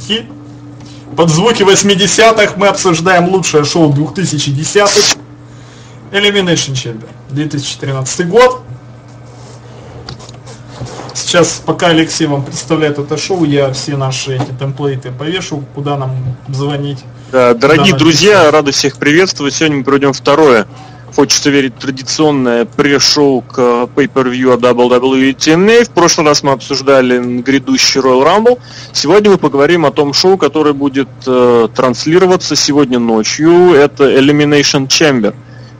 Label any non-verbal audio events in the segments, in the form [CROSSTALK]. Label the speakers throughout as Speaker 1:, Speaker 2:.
Speaker 1: сети. Под звуки 80-х мы обсуждаем лучшее шоу 2010-х. Elimination Chamber. 2013 год. Сейчас, пока Алексей вам представляет это шоу, я все наши эти темплейты повешу, куда нам звонить.
Speaker 2: Да, дорогие друзья, рады всех приветствовать. Сегодня мы проведем второе хочется верить, традиционное пресс-шоу к Pay-Per-View WWE TNA. В прошлый раз мы обсуждали грядущий Royal Rumble. Сегодня мы поговорим о том шоу, которое будет э, транслироваться сегодня ночью. Это Elimination Chamber.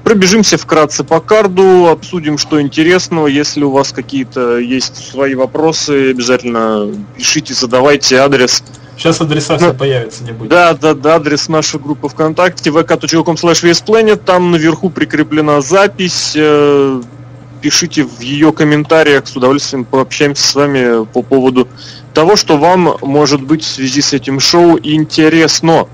Speaker 2: Пробежимся вкратце по карду, обсудим, что интересного. Если у вас какие-то есть свои вопросы, обязательно пишите, задавайте адрес
Speaker 1: Сейчас адреса все появятся, не будет.
Speaker 2: Да, да, да, адрес нашей группы ВКонтакте, vk.com slash там наверху прикреплена запись, э, пишите в ее комментариях, с удовольствием пообщаемся с вами по поводу того, что вам может быть в связи с этим шоу интересно.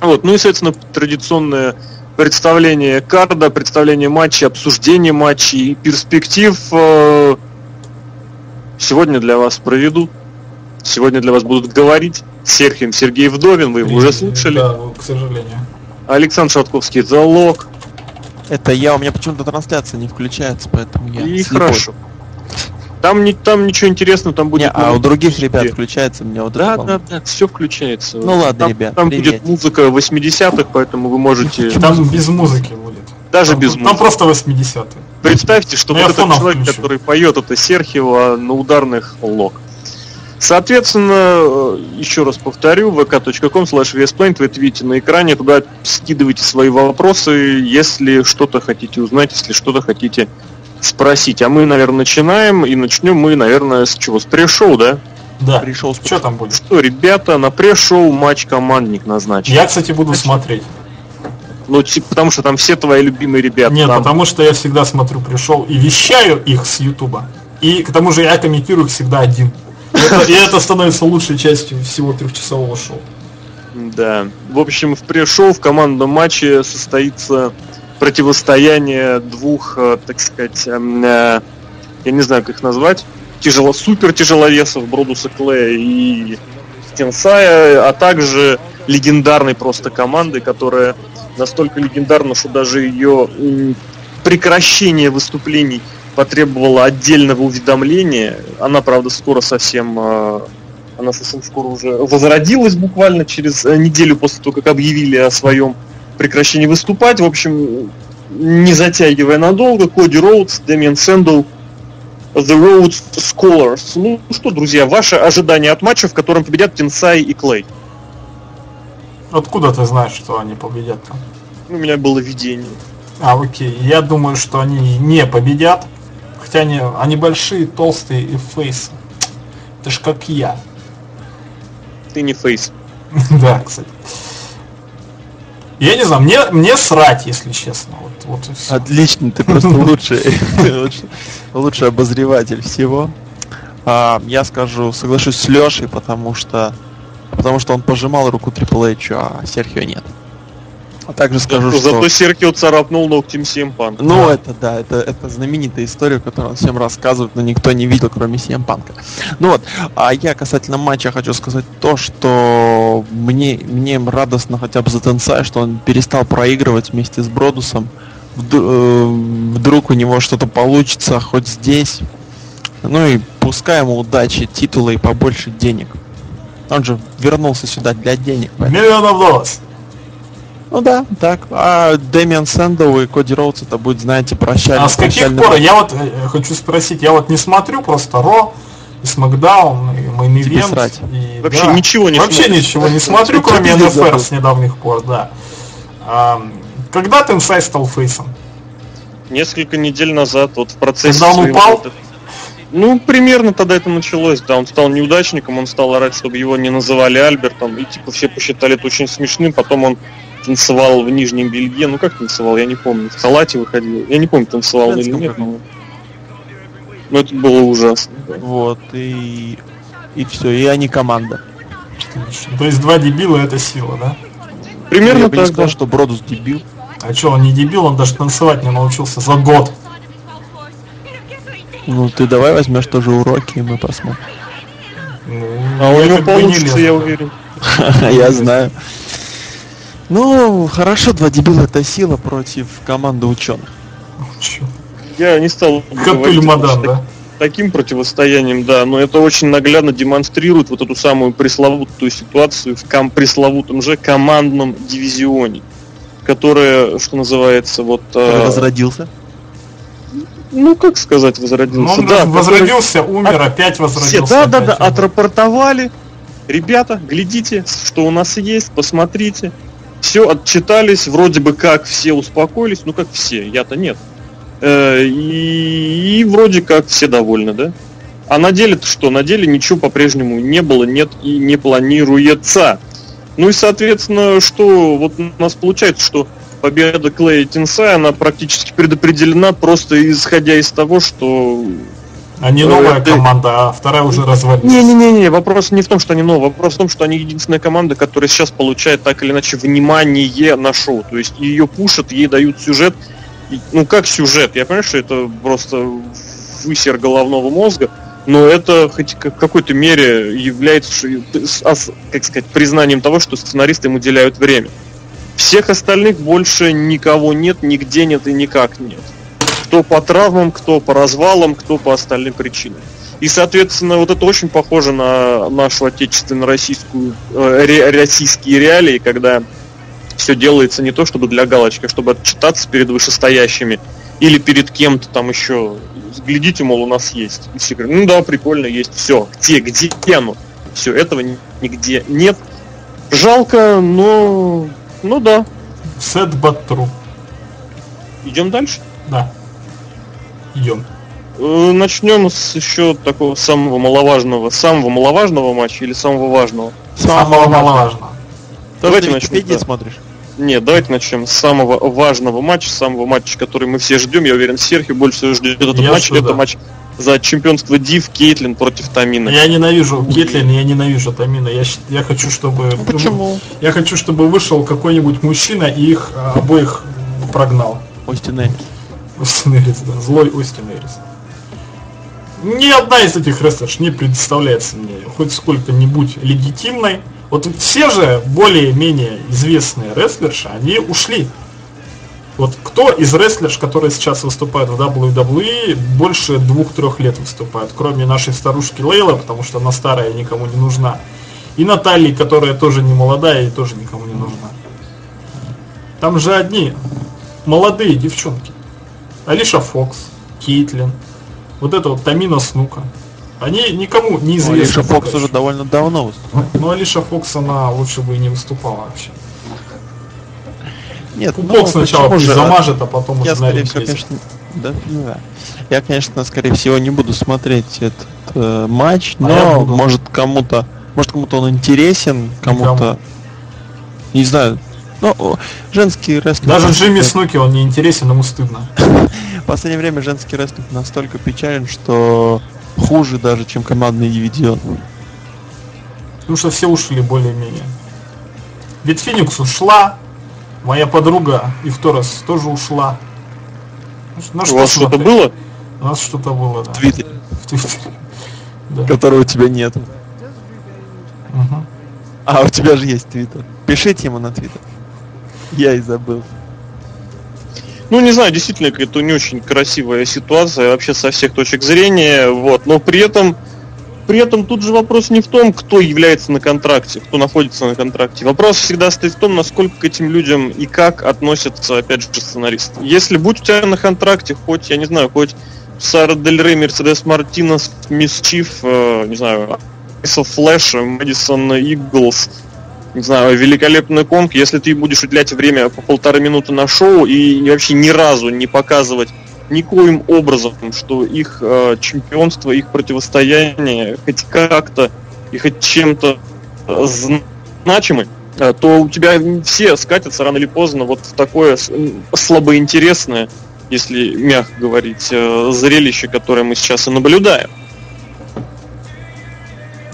Speaker 2: Вот, ну и, соответственно, традиционное представление карда, представление матчей, обсуждение матчей и перспектив э, сегодня для вас проведу. Сегодня для вас будут говорить Серхием Сергей Вдовин, вы его уже слушали.
Speaker 1: Да, к сожалению.
Speaker 2: Александр Шатковский, Залог.
Speaker 3: Это я, у меня почему-то трансляция не включается, поэтому я
Speaker 2: И слепой. хорошо. Там, не, там ничего интересного, там будет... Не,
Speaker 3: а у других ребят включается, мне вот
Speaker 2: Да, да, да, все включается.
Speaker 3: Ну ладно, там, ребят,
Speaker 2: Там привет. будет музыка 80-х, поэтому вы можете...
Speaker 1: Там без музыки будет.
Speaker 2: Даже там, без музыки.
Speaker 1: Там просто 80-е.
Speaker 2: Представьте, что ну, вот этот человек, включу. который поет, это Серхиева на ударных лог. Соответственно, э, еще раз повторю, vk.com slash вы это видите на экране, туда скидывайте свои вопросы, если что-то хотите узнать, если что-то хотите спросить. А мы, наверное, начинаем, и начнем мы, наверное, с чего? С пресс-шоу, да?
Speaker 1: Да. Пришел. Что там будет?
Speaker 2: Что, ребята, на пресс-шоу матч командник назначен.
Speaker 1: Я, кстати, буду Значит, смотреть.
Speaker 2: Ну, типа, потому что там все твои любимые ребята.
Speaker 1: Нет,
Speaker 2: там...
Speaker 1: потому что я всегда смотрю пришел и вещаю их с Ютуба. И к тому же я комментирую их всегда один. [LAUGHS] И это становится лучшей частью всего трехчасового шоу.
Speaker 2: Да. В общем, в пресс-шоу в командном матче состоится противостояние двух, э, так сказать, эм, э, я не знаю, как их назвать, тяжело, супер тяжеловесов Бродуса Клея и Стенсая, а также легендарной просто команды, которая настолько легендарна, что даже ее прекращение выступлений потребовала отдельного уведомления. Она, правда, скоро совсем э, она совсем скоро уже возродилась буквально через э, неделю после того, как объявили о своем прекращении выступать. В общем, не затягивая надолго, Коди Роудс, Дэмиан Сэндоу, The Road Scholars. Ну что, друзья, ваши ожидания от матча, в котором победят Тенсай и Клей?
Speaker 1: Откуда ты знаешь, что они победят?
Speaker 2: У меня было видение.
Speaker 1: А, окей. Я думаю, что они не победят. Хотя они, они большие, толстые и face. Это ж как я.
Speaker 2: Ты не фейс. [LAUGHS]
Speaker 1: да, кстати. Я не знаю, мне, мне срать, если честно. Вот, вот
Speaker 3: и все. Отлично, ты просто [LAUGHS] лучший, лучший обозреватель всего. А, я скажу, соглашусь с Лешей, потому что потому что он пожимал руку Triple H, а Серхио нет. А также скажу,
Speaker 2: Зато что... Зато Серкио царапнул ногтем Симпанка.
Speaker 3: Ну, да. это да, это, это знаменитая история, которую он всем рассказывает, но никто не видел, кроме Симпанка. Ну вот, а я касательно матча хочу сказать то, что мне, мне радостно хотя бы за Тенсай, что он перестал проигрывать вместе с Бродусом. Э, вдруг у него что-то получится, хоть здесь. Ну и пускай ему удачи, титулы и побольше денег. Он же вернулся сюда для денег.
Speaker 1: Миллионов долларов.
Speaker 3: Ну да, так. А Дэмиан Сэндл и Коди Роудс это будет, знаете, прощальный.
Speaker 1: А с каких пор? Я вот э, хочу спросить, я вот не смотрю просто Ро и Смакдаун, и Ивент.
Speaker 2: И, Вообще да, ничего не
Speaker 1: Вообще смотрю. ничего не смотрю, кроме НФР с недавних пор, да. А, когда Тенсай стал фейсом?
Speaker 2: Несколько недель назад, вот в процессе...
Speaker 1: Когда он упал?
Speaker 2: Ну, примерно тогда это началось, да, он стал неудачником, он стал орать, чтобы его не называли Альбертом, и типа все посчитали это очень смешным, потом он танцевал в Нижнем Белье. Ну как танцевал, я не помню. В халате выходил. Я не помню, танцевал он или нет. Но... но это было ужасно.
Speaker 3: Вот, и... И все, и они команда.
Speaker 1: То есть два дебила это сила, да?
Speaker 3: Примерно я бы не сказал, что Бродус дебил.
Speaker 1: А что, он не дебил, он даже танцевать не научился за год.
Speaker 3: Ну ты давай возьмешь тоже уроки, и мы посмотрим.
Speaker 2: Ну, а у него получится, я уверен. [LAUGHS]
Speaker 3: Я знаю. Ну, хорошо, два дебила это сила против команды ученых.
Speaker 2: Я не стал
Speaker 1: Капель
Speaker 2: говорить,
Speaker 1: Мадан,
Speaker 2: что
Speaker 1: да?
Speaker 2: таким противостоянием, да, но это очень наглядно демонстрирует вот эту самую пресловутую ситуацию в ком- пресловутом же командном дивизионе, которая, что называется, вот... э,
Speaker 3: Разродился.
Speaker 2: ну, как сказать,
Speaker 1: Ну,
Speaker 2: возродился?
Speaker 1: он
Speaker 2: да,
Speaker 1: возродился, умер,
Speaker 2: От-
Speaker 1: опять
Speaker 2: Все,
Speaker 1: возродился.
Speaker 2: да, да, да,
Speaker 1: опять умер.
Speaker 2: отрапортовали. Ребята, глядите, что у нас есть, посмотрите. Все, отчитались, вроде бы как все успокоились, ну как все, я-то нет. Э, и, и вроде как все довольны, да? А на деле-то что? На деле ничего по-прежнему не было, нет и не планируется. Ну и, соответственно, что вот у нас получается, что победа Клея Тинсая, она практически предопределена просто исходя из того, что
Speaker 1: А не новая команда, а вторая уже развалилась.
Speaker 2: не-не-не, вопрос не в том, что они новые, вопрос в том, что они единственная команда, которая сейчас получает так или иначе внимание на шоу. То есть ее пушат, ей дают сюжет. Ну как сюжет? Я понимаю, что это просто высер головного мозга, но это хоть в какой-то мере является, как сказать, признанием того, что сценаристы им уделяют время. Всех остальных больше никого нет, нигде нет и никак нет. Кто по травмам, кто по развалам, кто по остальным причинам. И, соответственно, вот это очень похоже на нашу отечественно-российскую, э, ре- российские реалии, когда все делается не то чтобы для галочки, а чтобы отчитаться перед вышестоящими или перед кем-то там еще. Глядите, мол, у нас есть. И все говорят, ну да, прикольно, есть. Все, где, где оно? Все, этого ни- нигде нет. Жалко, но... Ну да.
Speaker 1: Сет but true.
Speaker 2: Идем дальше.
Speaker 1: Да. Идем.
Speaker 2: Э, Начнем с еще такого самого маловажного. Самого маловажного матча или самого важного?
Speaker 1: Самого маловажного.
Speaker 2: Давайте
Speaker 3: что
Speaker 2: начнем, да.
Speaker 3: смотришь.
Speaker 2: Нет, давайте начнем с самого важного матча, самого матча, который мы все ждем. Я уверен, Серхио больше всего ждет этот
Speaker 1: Я
Speaker 2: матч.
Speaker 1: жду,
Speaker 2: Это
Speaker 1: да.
Speaker 2: матч за чемпионство Див Кейтлин против Тамины.
Speaker 1: Я ненавижу Кетлин, я ненавижу Тамина. Я, я хочу, чтобы...
Speaker 3: Ну, Почему?
Speaker 1: Я хочу, чтобы вышел какой-нибудь мужчина и их а, обоих прогнал.
Speaker 3: Остин Эрис.
Speaker 1: Остин да. Злой Остин Эрис. Ни одна из этих рестлерш не представляется мне хоть сколько-нибудь легитимной. Вот все же более-менее известные рестлерши, они ушли. Вот кто из рестлерш, которые сейчас выступают в WWE, больше двух-трех лет выступают, кроме нашей старушки Лейла, потому что она старая и никому не нужна. И Натальи, которая тоже не молодая и тоже никому не нужна. Там же одни молодые девчонки. Алиша Фокс, Кейтлин, вот это вот Тамина Снука. Они никому не
Speaker 3: Ну,
Speaker 1: известны.
Speaker 3: Алиша Фокс уже довольно давно выступает.
Speaker 1: Ну, Алиша Фокс, она лучше бы и не выступала вообще.
Speaker 3: Нет,
Speaker 1: Пупок
Speaker 3: ну,
Speaker 1: сначала
Speaker 3: же?
Speaker 1: замажет, а потом
Speaker 3: Я,
Speaker 1: уже
Speaker 3: скорее всего, конечно, да, ну да. Я, конечно, скорее всего, не буду смотреть этот э, матч,
Speaker 1: А
Speaker 3: но может кому-то, может кому-то он интересен, кому-то,
Speaker 1: Никому.
Speaker 3: не знаю. Ну, женский рестлинг.
Speaker 1: Даже Джимми Снуки, он не интересен, ему стыдно. [LAUGHS]
Speaker 3: В последнее время женский рестлинг настолько печален, что хуже даже, чем командный дивизион.
Speaker 1: Потому что все ушли более-менее. Ведь Феникс ушла, моя подруга Ивторос тоже ушла. На
Speaker 2: У вас что-то было?
Speaker 1: У нас что-то было, да.
Speaker 3: В Твиттере,
Speaker 1: В Твиттере. Да.
Speaker 3: которого у тебя нет.
Speaker 1: Мгм.
Speaker 3: А у тебя же есть Твиттер. Пишите ему на Твиттер. Я и забыл.
Speaker 2: Ну, не знаю, действительно, это не очень красивая ситуация вообще со всех точек зрения, вот, но при этом при этом тут же вопрос не в том, кто является на контракте, кто находится на контракте. Вопрос всегда стоит в том, насколько к этим людям и как относятся, опять же, сценаристы. Если будь у тебя на контракте хоть, я не знаю, хоть Сара Дель Рей, Мерседес Мартинес, Мисс Чиф, э, не знаю, Айса Флэш, Мэдисон Иглс, не знаю, великолепный конг, если ты будешь уделять время по полторы минуты на шоу и вообще ни разу не показывать никоим образом, что их э, чемпионство, их противостояние хоть как-то и хоть чем-то э, значимы, э, то у тебя все скатятся рано или поздно вот в такое слабоинтересное, если мягко говорить, э, зрелище, которое мы сейчас и наблюдаем.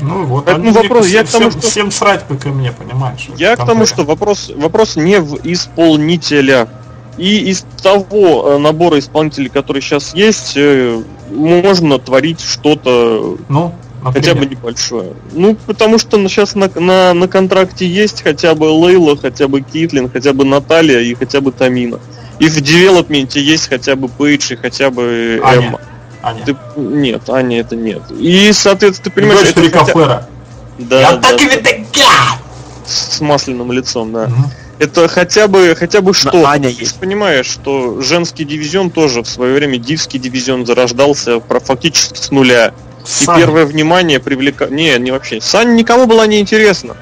Speaker 1: Ну вот,
Speaker 2: Поэтому
Speaker 1: они
Speaker 2: вопрос,
Speaker 1: всем,
Speaker 2: я к тому,
Speaker 1: всем-
Speaker 2: что-
Speaker 1: всем срать и мне, понимаешь?
Speaker 2: Я к тому, что вопрос, вопрос не в исполнителях. И из того э, набора исполнителей, который сейчас есть, э, можно творить что-то
Speaker 1: Ну,
Speaker 2: Хотя бы небольшое. Ну, потому что сейчас на, на, на контракте есть хотя бы Лейла, хотя бы Китлин, хотя бы Наталья и хотя бы Тамина. И в девелопменте есть хотя бы Пейдж и хотя бы Аня. Эмма. Аня. Ты, нет, Аня это нет. И, соответственно, ты понимаешь... Дочь
Speaker 1: это хотя...
Speaker 2: Да, Я да, так да. и С, с масляным лицом, да. Угу. Это хотя бы хотя бы что. Аня есть. Ты понимаешь, что женский дивизион тоже в свое время дивский дивизион зарождался фактически с нуля. Сань. И первое внимание привлека... Не, не вообще. Сань никому была не интересна.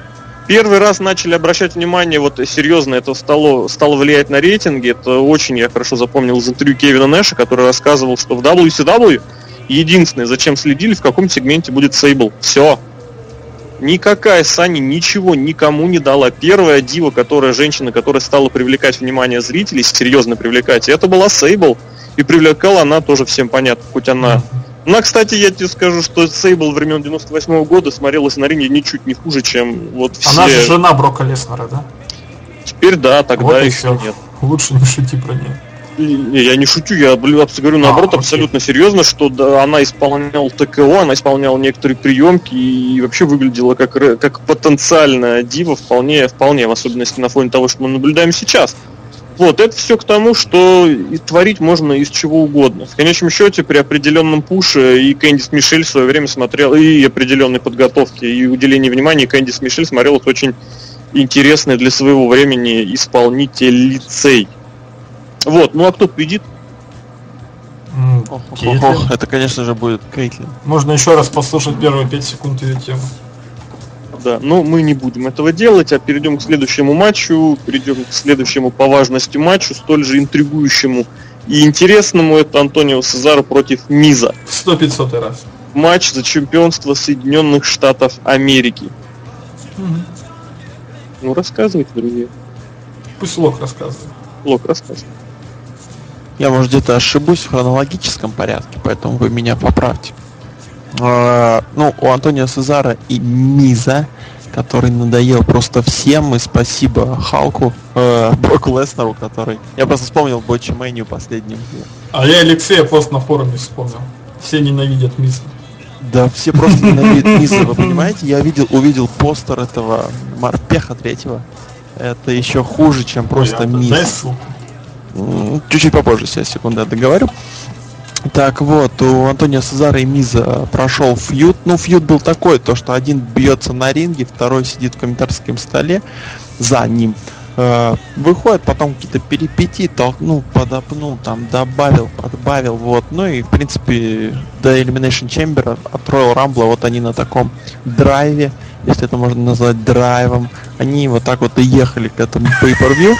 Speaker 2: Первый раз начали обращать внимание, вот серьезно это стало, стало влиять на рейтинги. Это очень я хорошо запомнил из интервью Кевина Нэша, который рассказывал, что в WCW единственное, зачем следили, в каком сегменте будет Сейбл. Все. Никакая Сани ничего никому не дала. Первая дива, которая женщина, которая стала привлекать внимание зрителей, серьезно привлекать, это была Сейбл. И привлекала она тоже всем понятно, хоть она ну, а, кстати, я тебе скажу, что Сейбл времен 98 -го года смотрелась на ринге ничуть не хуже, чем вот все...
Speaker 1: Она же жена Брока Леснера, да?
Speaker 2: Теперь да, тогда вот
Speaker 1: еще нет. Лучше не шути про нее.
Speaker 2: Не, я не шучу, я говорю наоборот а, абсолютно серьезно, что да, она исполняла ТКО, она исполняла некоторые приемки и вообще выглядела как, как потенциальная дива вполне, вполне, в особенности на фоне того, что мы наблюдаем сейчас. Вот, это все к тому, что и творить можно из чего угодно. В конечном счете, при определенном пуше и Кэндис Мишель в свое время смотрел, и определенной подготовке, и уделении внимания, Кэндис Мишель смотрелась очень интересный для своего времени исполнитель лицей. Вот, ну а кто победит?
Speaker 3: Ох, ох, ох, это, конечно же, будет Кейтлин.
Speaker 1: Можно еще раз послушать первые 5 секунд ее темы
Speaker 2: да. Но мы не будем этого делать, а перейдем к следующему матчу, перейдем к следующему по важности матчу, столь же интригующему и интересному. Это Антонио Сезаро против Миза.
Speaker 1: Сто пятьсотый раз.
Speaker 2: Матч за чемпионство Соединенных Штатов Америки. Угу. Ну, рассказывайте, друзья.
Speaker 1: Пусть Лок рассказывает.
Speaker 2: Лок рассказывает.
Speaker 3: Я, может, где-то ошибусь в хронологическом порядке, поэтому вы меня поправьте. А, ну, у Антонио Сезара и Миза, который надоел просто всем, и спасибо Халку, э, Броку Леснеру, который... Я просто вспомнил Ботчи Мэнию последним.
Speaker 1: А я Алексея пост на форуме вспомнил. Все ненавидят Миза.
Speaker 3: Да, все просто ненавидят Миза, вы понимаете? Я видел, увидел постер этого Марпеха третьего. Это еще хуже, чем просто Миз. Чуть-чуть попозже, сейчас, секунду, я договорю. Так вот, у Антонио Сезара и Миза прошел фьют. Ну, фьют был такой, то что один бьется на ринге, второй сидит в комментаторском столе за ним. Э, выходит, потом какие-то перипетии, толкнул, подопнул, там, добавил, подбавил, вот. Ну и, в принципе, до Elimination Chamber от Royal Rumble, вот они на таком драйве, если это можно назвать драйвом, они вот так вот и ехали к этому pay-per-view.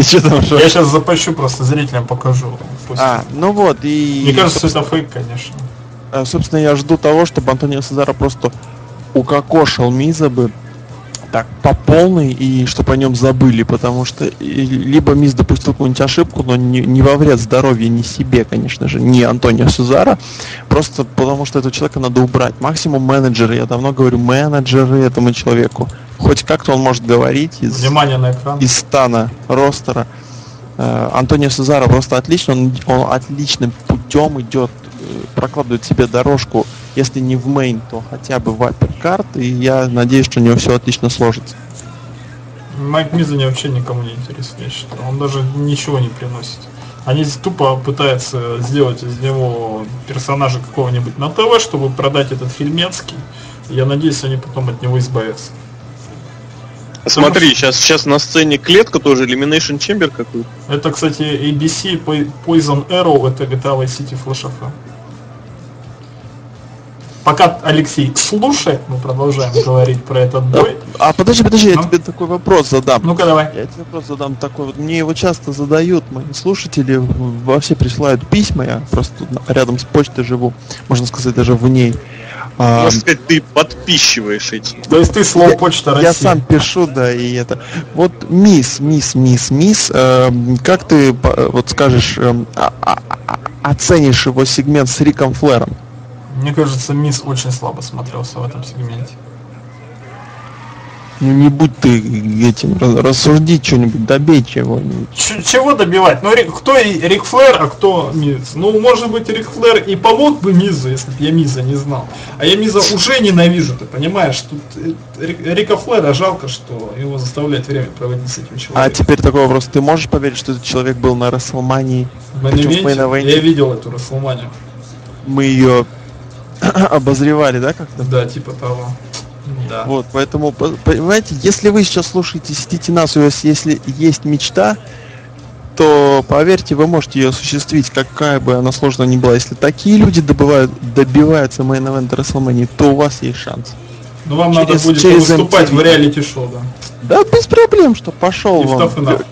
Speaker 1: Ты что там что? Я сейчас запущу, просто зрителям покажу.
Speaker 3: Пусть. А, ну вот, и...
Speaker 1: Мне кажется, это фейк, конечно.
Speaker 3: А, собственно, я жду того, чтобы Антонио Сезаро просто укокошил Миза бы так по полной и чтобы о нем забыли, потому что либо Миз допустил какую-нибудь ошибку, но не, не во вред здоровья, не себе, конечно же, не Антонио Сузара, просто потому что этого человека надо убрать. Максимум менеджеры, я давно говорю, менеджеры этому человеку. Хоть как-то он может говорить из,
Speaker 1: Внимание на экран.
Speaker 3: из стана ростера. Э, Антонио Сезаро просто отлично, он, он отличным путем идет, прокладывает себе дорожку если не в мейн, то хотя бы в апперкарт, и я надеюсь, что у него все отлично сложится.
Speaker 1: Майк Мизани вообще никому не интересен, я считаю. Он даже ничего не приносит. Они тупо пытаются сделать из него персонажа какого-нибудь на ТВ, чтобы продать этот фильмецкий. Я надеюсь, они потом от него избавятся.
Speaker 2: Смотри, что... сейчас, сейчас на сцене клетка тоже, Elimination Chamber какой
Speaker 1: Это, кстати, ABC Poison Arrow, это GTA Vice City Flash FM. Пока Алексей слушает, мы продолжаем говорить про этот бой.
Speaker 3: А, подожди, подожди, ну? я тебе такой вопрос задам.
Speaker 1: Ну-ка давай.
Speaker 3: Я тебе вопрос задам такой вот. Мне его часто задают мои слушатели, во все присылают письма, я просто рядом с почтой живу, можно сказать, даже в ней.
Speaker 2: А, можно сказать, ты подписчиваешь эти.
Speaker 1: То есть ты слово почта
Speaker 3: России. Я сам пишу, да, и это. Вот мисс, мисс, мисс, мисс, э, как ты вот скажешь, э, а, а, а, оценишь его сегмент с Риком Флэром?
Speaker 1: Мне кажется, Мисс очень слабо смотрелся в этом сегменте.
Speaker 3: Ну не будь ты этим, рассужди что-нибудь, добей чего-нибудь.
Speaker 1: Ч- чего добивать? Ну, кто и Рик Флэр, а кто Миз? Ну, может быть, Рик Флэр и помог бы Мизу, если бы я Миза не знал. А я Миза уже ненавижу, ты понимаешь? Тут э, Рик- Рика Флэра жалко, что его заставляет время проводить с этим
Speaker 3: А
Speaker 1: человеком.
Speaker 3: теперь такой вопрос, ты можешь поверить, что этот человек был на Расселмании?
Speaker 1: Я видел эту Расселманию.
Speaker 3: Мы ее [CLEARS THROAT] обозревали, да, как-то?
Speaker 1: Да, типа того. Да.
Speaker 3: Вот, поэтому, по- понимаете, если вы сейчас слушаете Сетите нас, у вас если есть мечта, то поверьте, вы можете ее осуществить, какая бы она сложная ни была. Если такие люди добывают, добиваются мейн эвента WrestleMania, то у вас есть шанс.
Speaker 1: Ну, вам
Speaker 3: через-
Speaker 1: надо будет
Speaker 3: через
Speaker 1: выступать
Speaker 3: MTV.
Speaker 1: в реалити-шоу, да.
Speaker 3: Да, без проблем, что пошел
Speaker 1: И в
Speaker 3: вон.
Speaker 1: Tough Enough.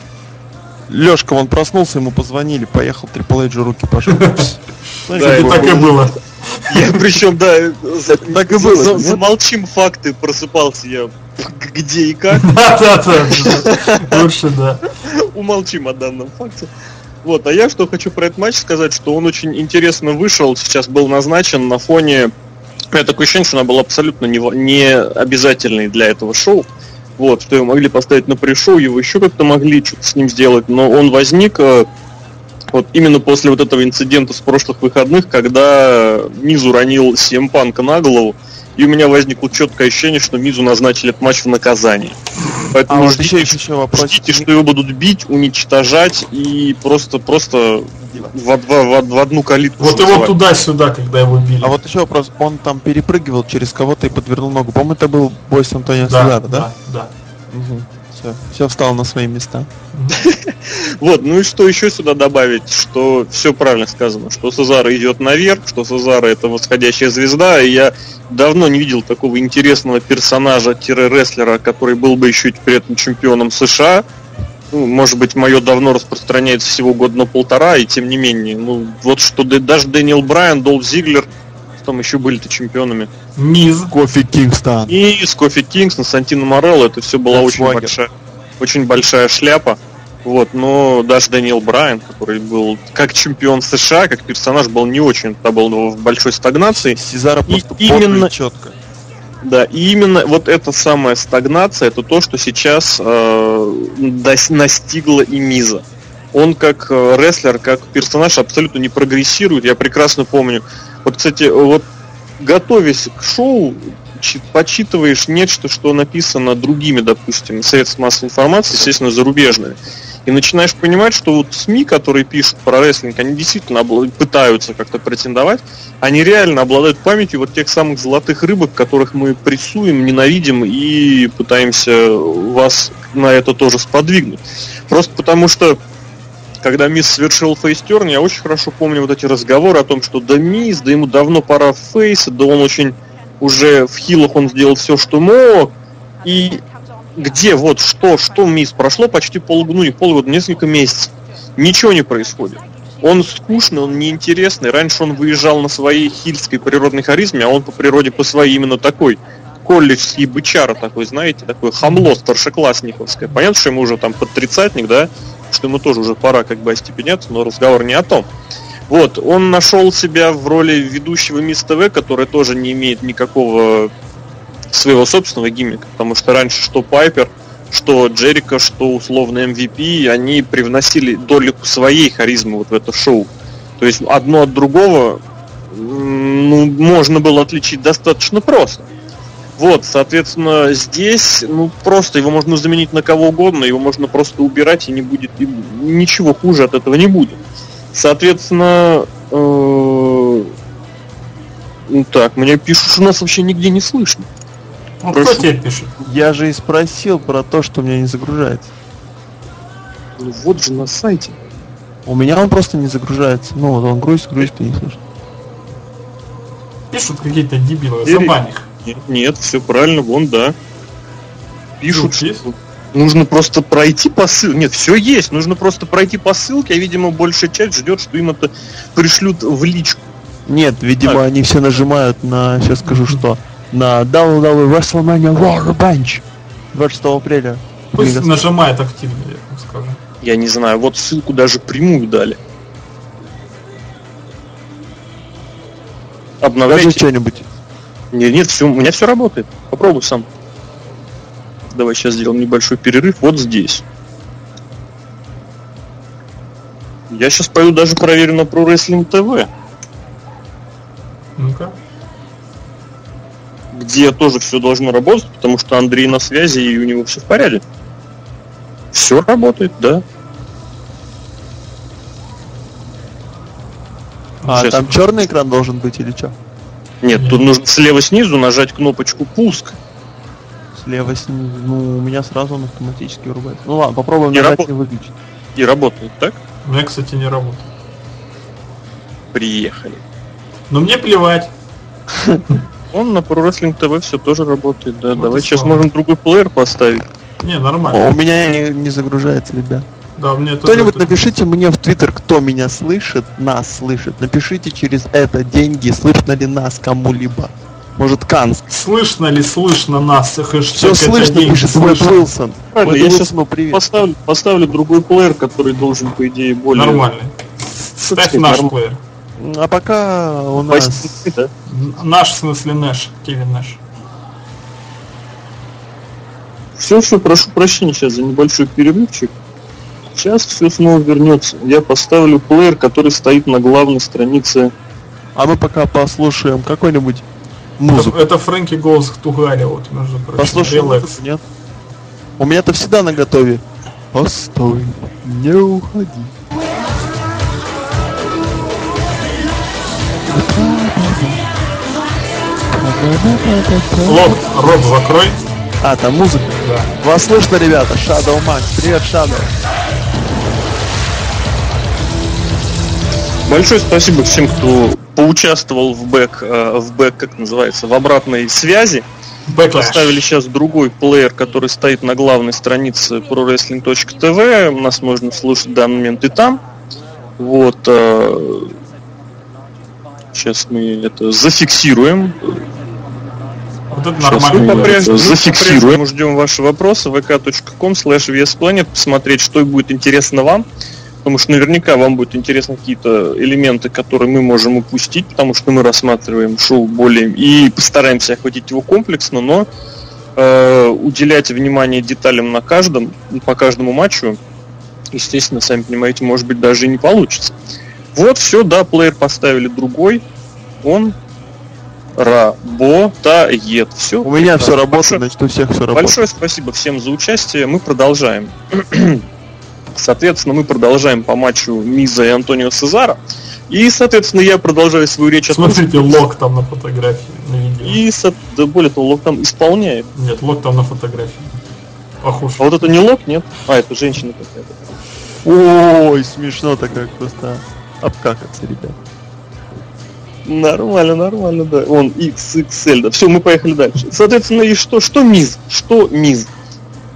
Speaker 3: Лешка, он проснулся, ему позвонили, поехал Трипл Эйджу руки пожал. [LAUGHS]
Speaker 2: Да,
Speaker 1: так и было.
Speaker 2: Я причем, да,
Speaker 3: Так и было,
Speaker 2: замолчим факты, просыпался я где и как. [LAUGHS]
Speaker 1: Да-да-да. Лучше, да.
Speaker 2: умолчим о данном факте. Вот, а я что хочу про этот матч сказать, что он очень интересно вышел, сейчас был назначен на фоне... У меня такое ощущение, что она была абсолютно не, не обязательной для этого шоу. Вот, что его могли поставить на пришоу, его еще как-то могли что-то с ним сделать, но он возник э, вот именно после вот этого инцидента с прошлых выходных, когда Мизу ранил Сем Панка на голову, и у меня возникло четкое ощущение, что Мизу назначили этот матч в наказание.
Speaker 3: А
Speaker 2: Поэтому
Speaker 3: вот
Speaker 2: ждите,
Speaker 3: еще еще вопрос.
Speaker 2: Ждите, что его будут бить, уничтожать и просто, просто в, в- в- в одну калитку.
Speaker 1: Вот его туда-сюда, когда его били.
Speaker 3: А вот еще вопрос, он там перепрыгивал через кого-то и подвернул ногу. По-моему, это был бой с Антонио
Speaker 1: да,
Speaker 3: Сезаро,
Speaker 1: да,
Speaker 3: да?
Speaker 1: да.
Speaker 3: Все, все встало на свои места. [LAUGHS]
Speaker 2: Вот, ну и что еще сюда добавить, что все правильно сказано, что Сезаро идет наверх, что Сезаро это восходящая звезда, и я давно не видел такого интересного персонажа-рестлера, который был бы еще при этом чемпионом США. Ну, может быть, мое давно распространяется всего год на полтора, и тем не менее, ну, вот что даже Дэниел Брайан, Долф Зиглер, там еще были-то чемпионами.
Speaker 1: Миз.
Speaker 3: Кофи Кингстон.
Speaker 2: С Кофи Кингс, Сантино Марелла, это все была
Speaker 3: Как
Speaker 2: очень
Speaker 3: Сваггер.
Speaker 2: большая, очень большая шляпа. Вот, но даже Дэниел Брайан, который был как чемпион США, как персонаж, был не очень, тогда был в большой стагнации.
Speaker 3: Сезаро
Speaker 2: И именно-
Speaker 3: четко.
Speaker 2: Да, и именно вот эта самая стагнация, это то, что сейчас э, настигло и Миза. Он как э, рестлер, как персонаж абсолютно не прогрессирует. Я прекрасно помню. Вот, кстати, вот готовясь к шоу, чи- почитываешь нечто, что написано другими, допустим, средствами массовой информации, естественно, зарубежными. И начинаешь понимать, что вот СМИ, которые пишут про рестлинг, они действительно обла- пытаются как-то претендовать, они реально обладают памятью вот тех самых золотых рыбок, которых мы прессуем, ненавидим и пытаемся вас на это тоже сподвигнуть. Просто потому что когда Мисс совершил фейстерн, я очень хорошо помню вот эти разговоры о том, что да Мисс, да ему давно пора фейс, да он очень уже в хилах он сделал все, что мог. И где вот что, что Мисс? Прошло почти полгода, ну полгода, несколько месяцев. Ничего не происходит. Он скучный, он неинтересный. Раньше он выезжал на своей хильской природной харизме, а он по природе по своей именно такой колледжский бычара такой, знаете, такой хамло старшеклассниковское. Понятно, что ему уже там под тридцатник, да, что ему тоже уже пора как бы остепеняться, но разговор не о том. Вот, он нашел себя в роли ведущего Мисс ТВ, которая тоже не имеет никакого своего собственного гиммика, потому что раньше что Пайпер, что Джерика, что условно MVP, они привносили долю своей харизмы вот в это шоу. То есть одно от другого ну, можно было отличить достаточно просто. Вот, соответственно, здесь, ну, просто его можно заменить на кого угодно, его можно просто убирать, и не будет, и ничего хуже от этого не будет. Соответственно, э, ну так, мне пишут, что нас вообще нигде не слышно.
Speaker 1: Ну, кто
Speaker 2: Прошу.
Speaker 1: тебе пишет?
Speaker 3: Я же и спросил про то, что у меня не загружается.
Speaker 2: Ну вот же на сайте.
Speaker 3: У меня он просто не загружается. Ну, вот он грузит, грузит и не слышно.
Speaker 1: Пишут какие-то дебилы.
Speaker 2: Или-
Speaker 1: Забань их.
Speaker 2: Нет, нет, все правильно, вон, да. Пишут,
Speaker 1: есть?
Speaker 2: что нужно просто пройти по ссылке. Нет, все есть, нужно просто пройти по ссылке, а, видимо, большая часть ждет, что им это пришлют в личку.
Speaker 3: Нет, видимо,
Speaker 2: Так.
Speaker 3: они все нажимают на, сейчас скажу что, на WWE WrestleMania War Bench 26 апреля.
Speaker 1: Пусть нажимает активно, я вам скажу.
Speaker 2: Я не знаю, вот ссылку даже прямую дали.
Speaker 3: Скажи
Speaker 2: Обновляйте.
Speaker 3: что-нибудь.
Speaker 2: Нет, нет, все, у меня все работает. Попробуй сам. давай сейчас сделаем небольшой перерыв, вот здесь. Я сейчас пойду даже проверю на Pro Wrestling TV,
Speaker 1: Ну-ка.
Speaker 2: где тоже все должно работать, потому что Андрей на связи и у него все в порядке. Все работает, да.
Speaker 3: А
Speaker 2: Сейчас.
Speaker 3: там черный экран должен быть или что?
Speaker 2: Нет, тут нужно слева снизу нажать кнопочку пуск.
Speaker 3: Слева снизу. Ну, у меня сразу он автоматически врубается. Ну ладно, попробуем
Speaker 2: Не
Speaker 3: нажать
Speaker 2: работает.
Speaker 3: и выключить.
Speaker 2: И работает, так?
Speaker 1: У меня, кстати, не работает.
Speaker 2: Приехали.
Speaker 1: Но мне плевать.
Speaker 2: Он на Pro Wrestling TV все тоже работает, да.
Speaker 1: Вот
Speaker 2: Давай сейчас можем другой плеер поставить.
Speaker 1: Не,
Speaker 3: О,
Speaker 1: нормально.
Speaker 3: у меня не, не загружается, ребят.
Speaker 1: Да, мне
Speaker 3: Кто-нибудь
Speaker 1: это-
Speaker 3: напишите мне в Твиттер, кто меня слышит, нас слышит. Напишите через это деньги, слышно ли нас кому-либо. Может, Канск.
Speaker 1: Слышно ли слышно нас? Хэштег
Speaker 3: Все слышно, пишет
Speaker 1: слышно.
Speaker 3: Уилсон.
Speaker 2: Правильно, я
Speaker 3: Уилсону привет.
Speaker 2: Поставлю, поставлю другой плеер, который должен, по идее, более...
Speaker 1: Нормальный. Ставь наш
Speaker 2: норм-
Speaker 1: плеер.
Speaker 3: А пока у нас...
Speaker 2: Да.
Speaker 1: Наш, в смысле, Нэш. Кевин Нэш.
Speaker 2: Все, все, прошу прощения сейчас за небольшой перерывчик. Сейчас все снова вернется. Я поставлю плеер, который стоит на главной странице.
Speaker 3: А мы пока послушаем какой-нибудь
Speaker 1: Это,
Speaker 3: музыку.
Speaker 1: это Фрэнки Голос Тугари, вот, между прочим.
Speaker 3: Послушаем музыку, нет? У меня-то всегда на готове. Постой, не уходи.
Speaker 1: Лоб, рот закрой.
Speaker 3: А, там музыка.
Speaker 1: Да.
Speaker 3: Вас слышно, ребята? Shadow Max. Привет, Shadow.
Speaker 2: Большое спасибо всем, кто поучаствовал в бэк, э, в бэк, как называется, в обратной связи.
Speaker 1: Backlash.
Speaker 2: Поставили сейчас другой плеер, который стоит на главной странице prowrestling.tv. Нас можно слушать в данный момент и там. Вот. э, Сейчас мы это зафиксируем.
Speaker 1: Вот это
Speaker 2: Сейчас
Speaker 1: нормально.
Speaker 2: мы
Speaker 1: говорится.
Speaker 2: по-прежнему зафиксируем. Ждем ваши вопросы. vk.com slash. Посмотреть, что будет интересно вам. Потому что наверняка вам будут интересны какие-то элементы, которые мы можем упустить, потому что мы рассматриваем шоу более и постараемся охватить его комплексно, но э, уделять внимание деталям на каждом, по каждому матчу, естественно, сами понимаете, может быть даже и не получится. Вот, все, да, плеер поставили другой, он работает. Все.
Speaker 3: У меня все работает, значит у всех все работает.
Speaker 2: Большое спасибо всем за участие. Мы продолжаем. [CLEARS THROAT] Соответственно, мы продолжаем по матчу Миза и Антонио Сезара. И, соответственно, я продолжаю свою речь о том,
Speaker 1: Смотрите, лог там на фотографии, на видео.
Speaker 2: И, со- да, более того, Лок там исполняет.
Speaker 1: Нет, лог там на фотографии. Похож.
Speaker 2: А вот это не Лок, нет? А, это женщина какая-то.
Speaker 3: Ой, смешно-то как просто обкакаться, ребят.
Speaker 2: Нормально, нормально, да. Он XXL, да. Все, мы поехали дальше. Соответственно, и что? Что Миз? Что Миз?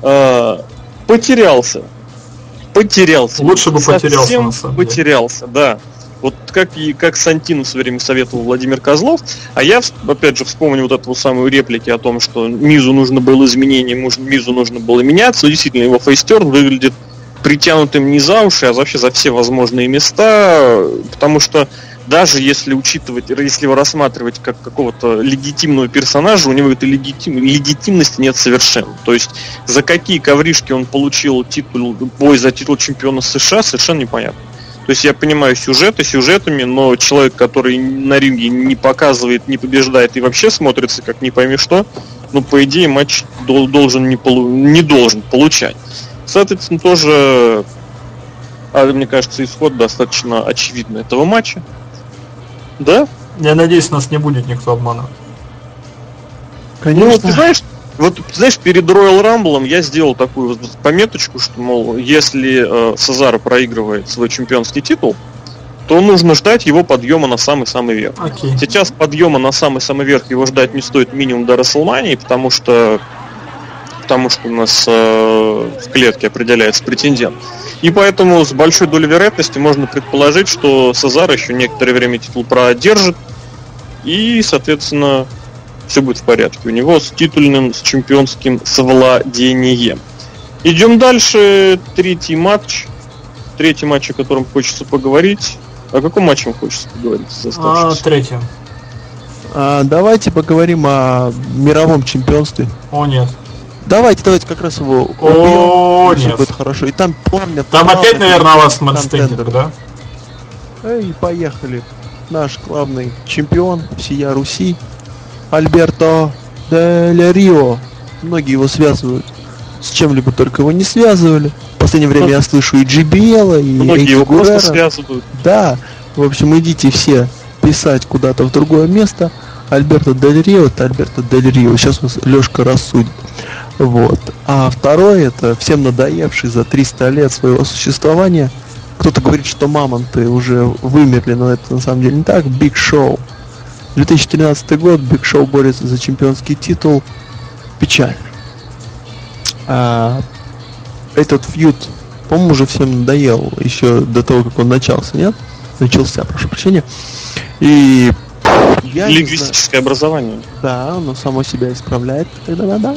Speaker 2: А, потерялся. Потерялся.
Speaker 1: Лучше бы потерялся,
Speaker 2: Совсем
Speaker 1: на самом деле.
Speaker 2: потерялся, да. Вот как и как Сантину в свое время советовал Владимир Козлов, а я, опять же, вспомню вот эту самую реплики о том, что Мизу нужно было изменение, Мизу нужно было меняться, действительно, его фейстерн выглядит притянутым не за уши, а вообще за все возможные места, потому что даже если учитывать, если его рассматривать как какого-то легитимного персонажа, у него этой легитим- легитимности нет совершенно. То есть за какие ковришки он получил титул, бой за титул чемпиона США, совершенно непонятно. То есть я понимаю сюжеты сюжетами, но человек, который на ринге не показывает, не побеждает и вообще смотрится как не пойми что, ну, по идее, матч дол- должен не, полу- не должен получать. Соответственно, тоже, а, мне кажется, исход достаточно очевидный этого матча. Да?
Speaker 1: Я надеюсь, нас не будет никто обманывать.
Speaker 2: Ну, вот, ты
Speaker 3: Конечно.
Speaker 2: знаешь, вот знаешь, перед Royal Rumble я сделал такую вот пометочку, что, мол, если э, Сезаро проигрывает свой чемпионский титул, то нужно ждать его подъема на самый-самый верх.
Speaker 1: Окей.
Speaker 2: Сейчас подъема на самый-самый верх его ждать не стоит минимум до Расселмании, потому что потому что у нас э, в клетке определяется претендент. И поэтому с большой долей вероятности можно предположить, что Сезар еще некоторое время титул продержит, и, соответственно, все будет в порядке. У него с титульным, с чемпионским совладением. Идем дальше. Третий матч. Третий матч, о котором хочется поговорить. О каком матче вам хочется поговорить?
Speaker 1: А,
Speaker 2: оставшихся?
Speaker 1: третье.
Speaker 3: А, давайте поговорим о мировом чемпионстве.
Speaker 1: О, нет.
Speaker 3: Давайте, давайте как раз его
Speaker 1: О,
Speaker 3: убьем, всё
Speaker 1: нет.
Speaker 3: будет хорошо. И там пламя...
Speaker 1: Там опять, наверное, у вас мэнстендер, да?
Speaker 3: Эй, поехали. Наш главный чемпион всея Руси Альберто Дель Рио. Многие его связывают с чем-либо только его не связывали. В последнее время я слышу и JBL, и
Speaker 2: Многие его просто связывают.
Speaker 3: Да, в общем, идите все писать куда-то в другое место. Альберто Дель Рио, это Альберто Дель Рио. Сейчас вас Лешка рассудит. Вот. А второй, это всем надоевший за 300 лет своего существования. Кто-то говорит, что мамонты уже вымерли, но это на самом деле не так. Биг Шоу. 2013 год, Биг Шоу борется за чемпионский титул. Печально. А, этот feud, по-моему, уже всем надоел еще до того, как он начался, нет? Начался, прошу прощения. И я
Speaker 2: Лингвистическое образование.
Speaker 3: да, оно само себя исправляет, когда надо.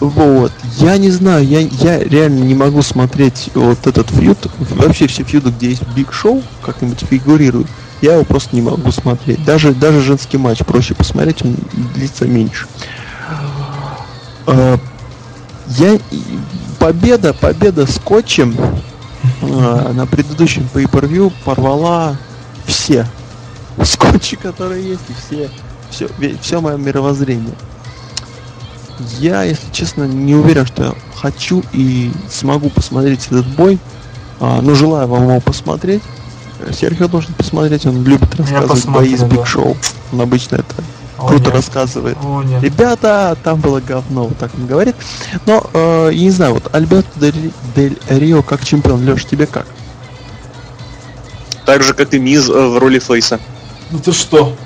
Speaker 3: Вот. Я не знаю, я, я реально не могу смотреть вот этот фьюд. Вообще все фьюды, где есть Биг Шоу, как-нибудь фигурируют. Я его просто не могу смотреть. Даже, даже женский матч проще посмотреть, он длится меньше. Э, Я... Победа, победа скотчем э, на предыдущем pay-per-view порвала все скотчи, которые есть, и все все, все мое мировоззрение. Я, если честно, не уверен, что я хочу и смогу посмотреть этот бой. А, но желаю вам его посмотреть. Серхио должен посмотреть, он любит рассказывать
Speaker 1: посмотрю,
Speaker 3: бои
Speaker 1: да.
Speaker 3: Биг Шоу. Он обычно это
Speaker 1: О,
Speaker 3: круто
Speaker 1: нет.
Speaker 3: рассказывает.
Speaker 1: О, нет.
Speaker 3: Ребята, там было говно, вот так он говорит. Но, э, я не знаю, вот Альберто Дель, Дель Рио как чемпион, Леш, тебе как?
Speaker 2: Так же, как и Миз э, в роли Фейса.
Speaker 1: Ну ты что?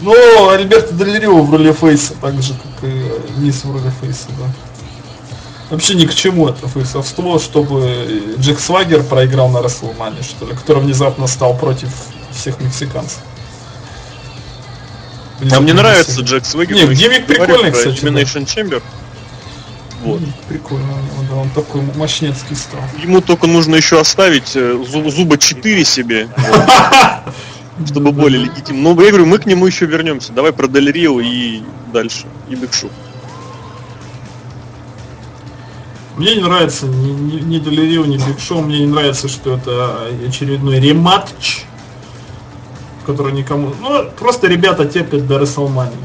Speaker 1: Ну, Альберто Дель Рио в роли Фейса, так же, как и Низ в роли Фейса, да. Вообще ни к чему это фейсовство, чтобы Джек Свагер проиграл на Расселмане, что ли, который внезапно стал против всех мексиканцев.
Speaker 2: А мне нравится. Джек Свегер.
Speaker 1: Не, гиммик прикольный, кстати, да.
Speaker 2: Elimination Chamber. Вот.
Speaker 1: Прикольно да, он такой мощнецкий стал.
Speaker 2: Ему только нужно еще оставить э, зу- зуба 4 себе, [LAUGHS] чтобы более легитимно. Но я говорю, мы к нему еще вернемся. Давай про Дель Рио и дальше. И Бигшу.
Speaker 1: Мне не нравится ни, ни, ни Дель Рио, ни Биг Шоу. Мне не нравится, что это очередной рематч, который никому... Ну, просто ребята терпят до Расселмании.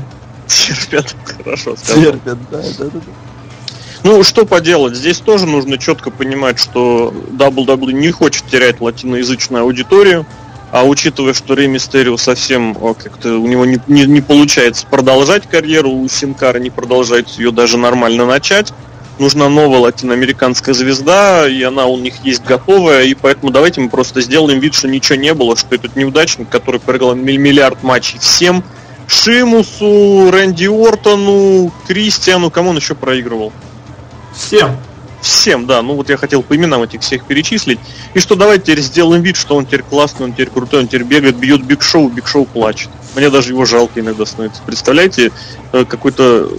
Speaker 2: Ребята, хорошо сказал.
Speaker 3: Терпят, да, да, да. да.
Speaker 2: Ну, что поделать, здесь тоже нужно четко понимать, что WWE не хочет терять латиноязычную аудиторию, а учитывая, что Рей Мистерио совсем о, как-то у него не, не, не получается продолжать карьеру, у Синкара не продолжается ее даже нормально начать, нужна новая латиноамериканская звезда, и она у них есть готовая, и поэтому давайте мы просто сделаем вид, что ничего не было, что этот неудачник, который проиграл миллиард матчей всем, Шимусу, Рэнди Ортону, Кристиану, кому он еще проигрывал?
Speaker 1: Всем.
Speaker 2: Всем, да. Ну вот я хотел по именам этих всех перечислить. И что давайте теперь сделаем вид, что он теперь классный, он теперь крутой, он теперь бегает, бьет Биг Шоу, Биг Шоу плачет. Мне даже его жалко иногда становится. Представляете, э, какой-то,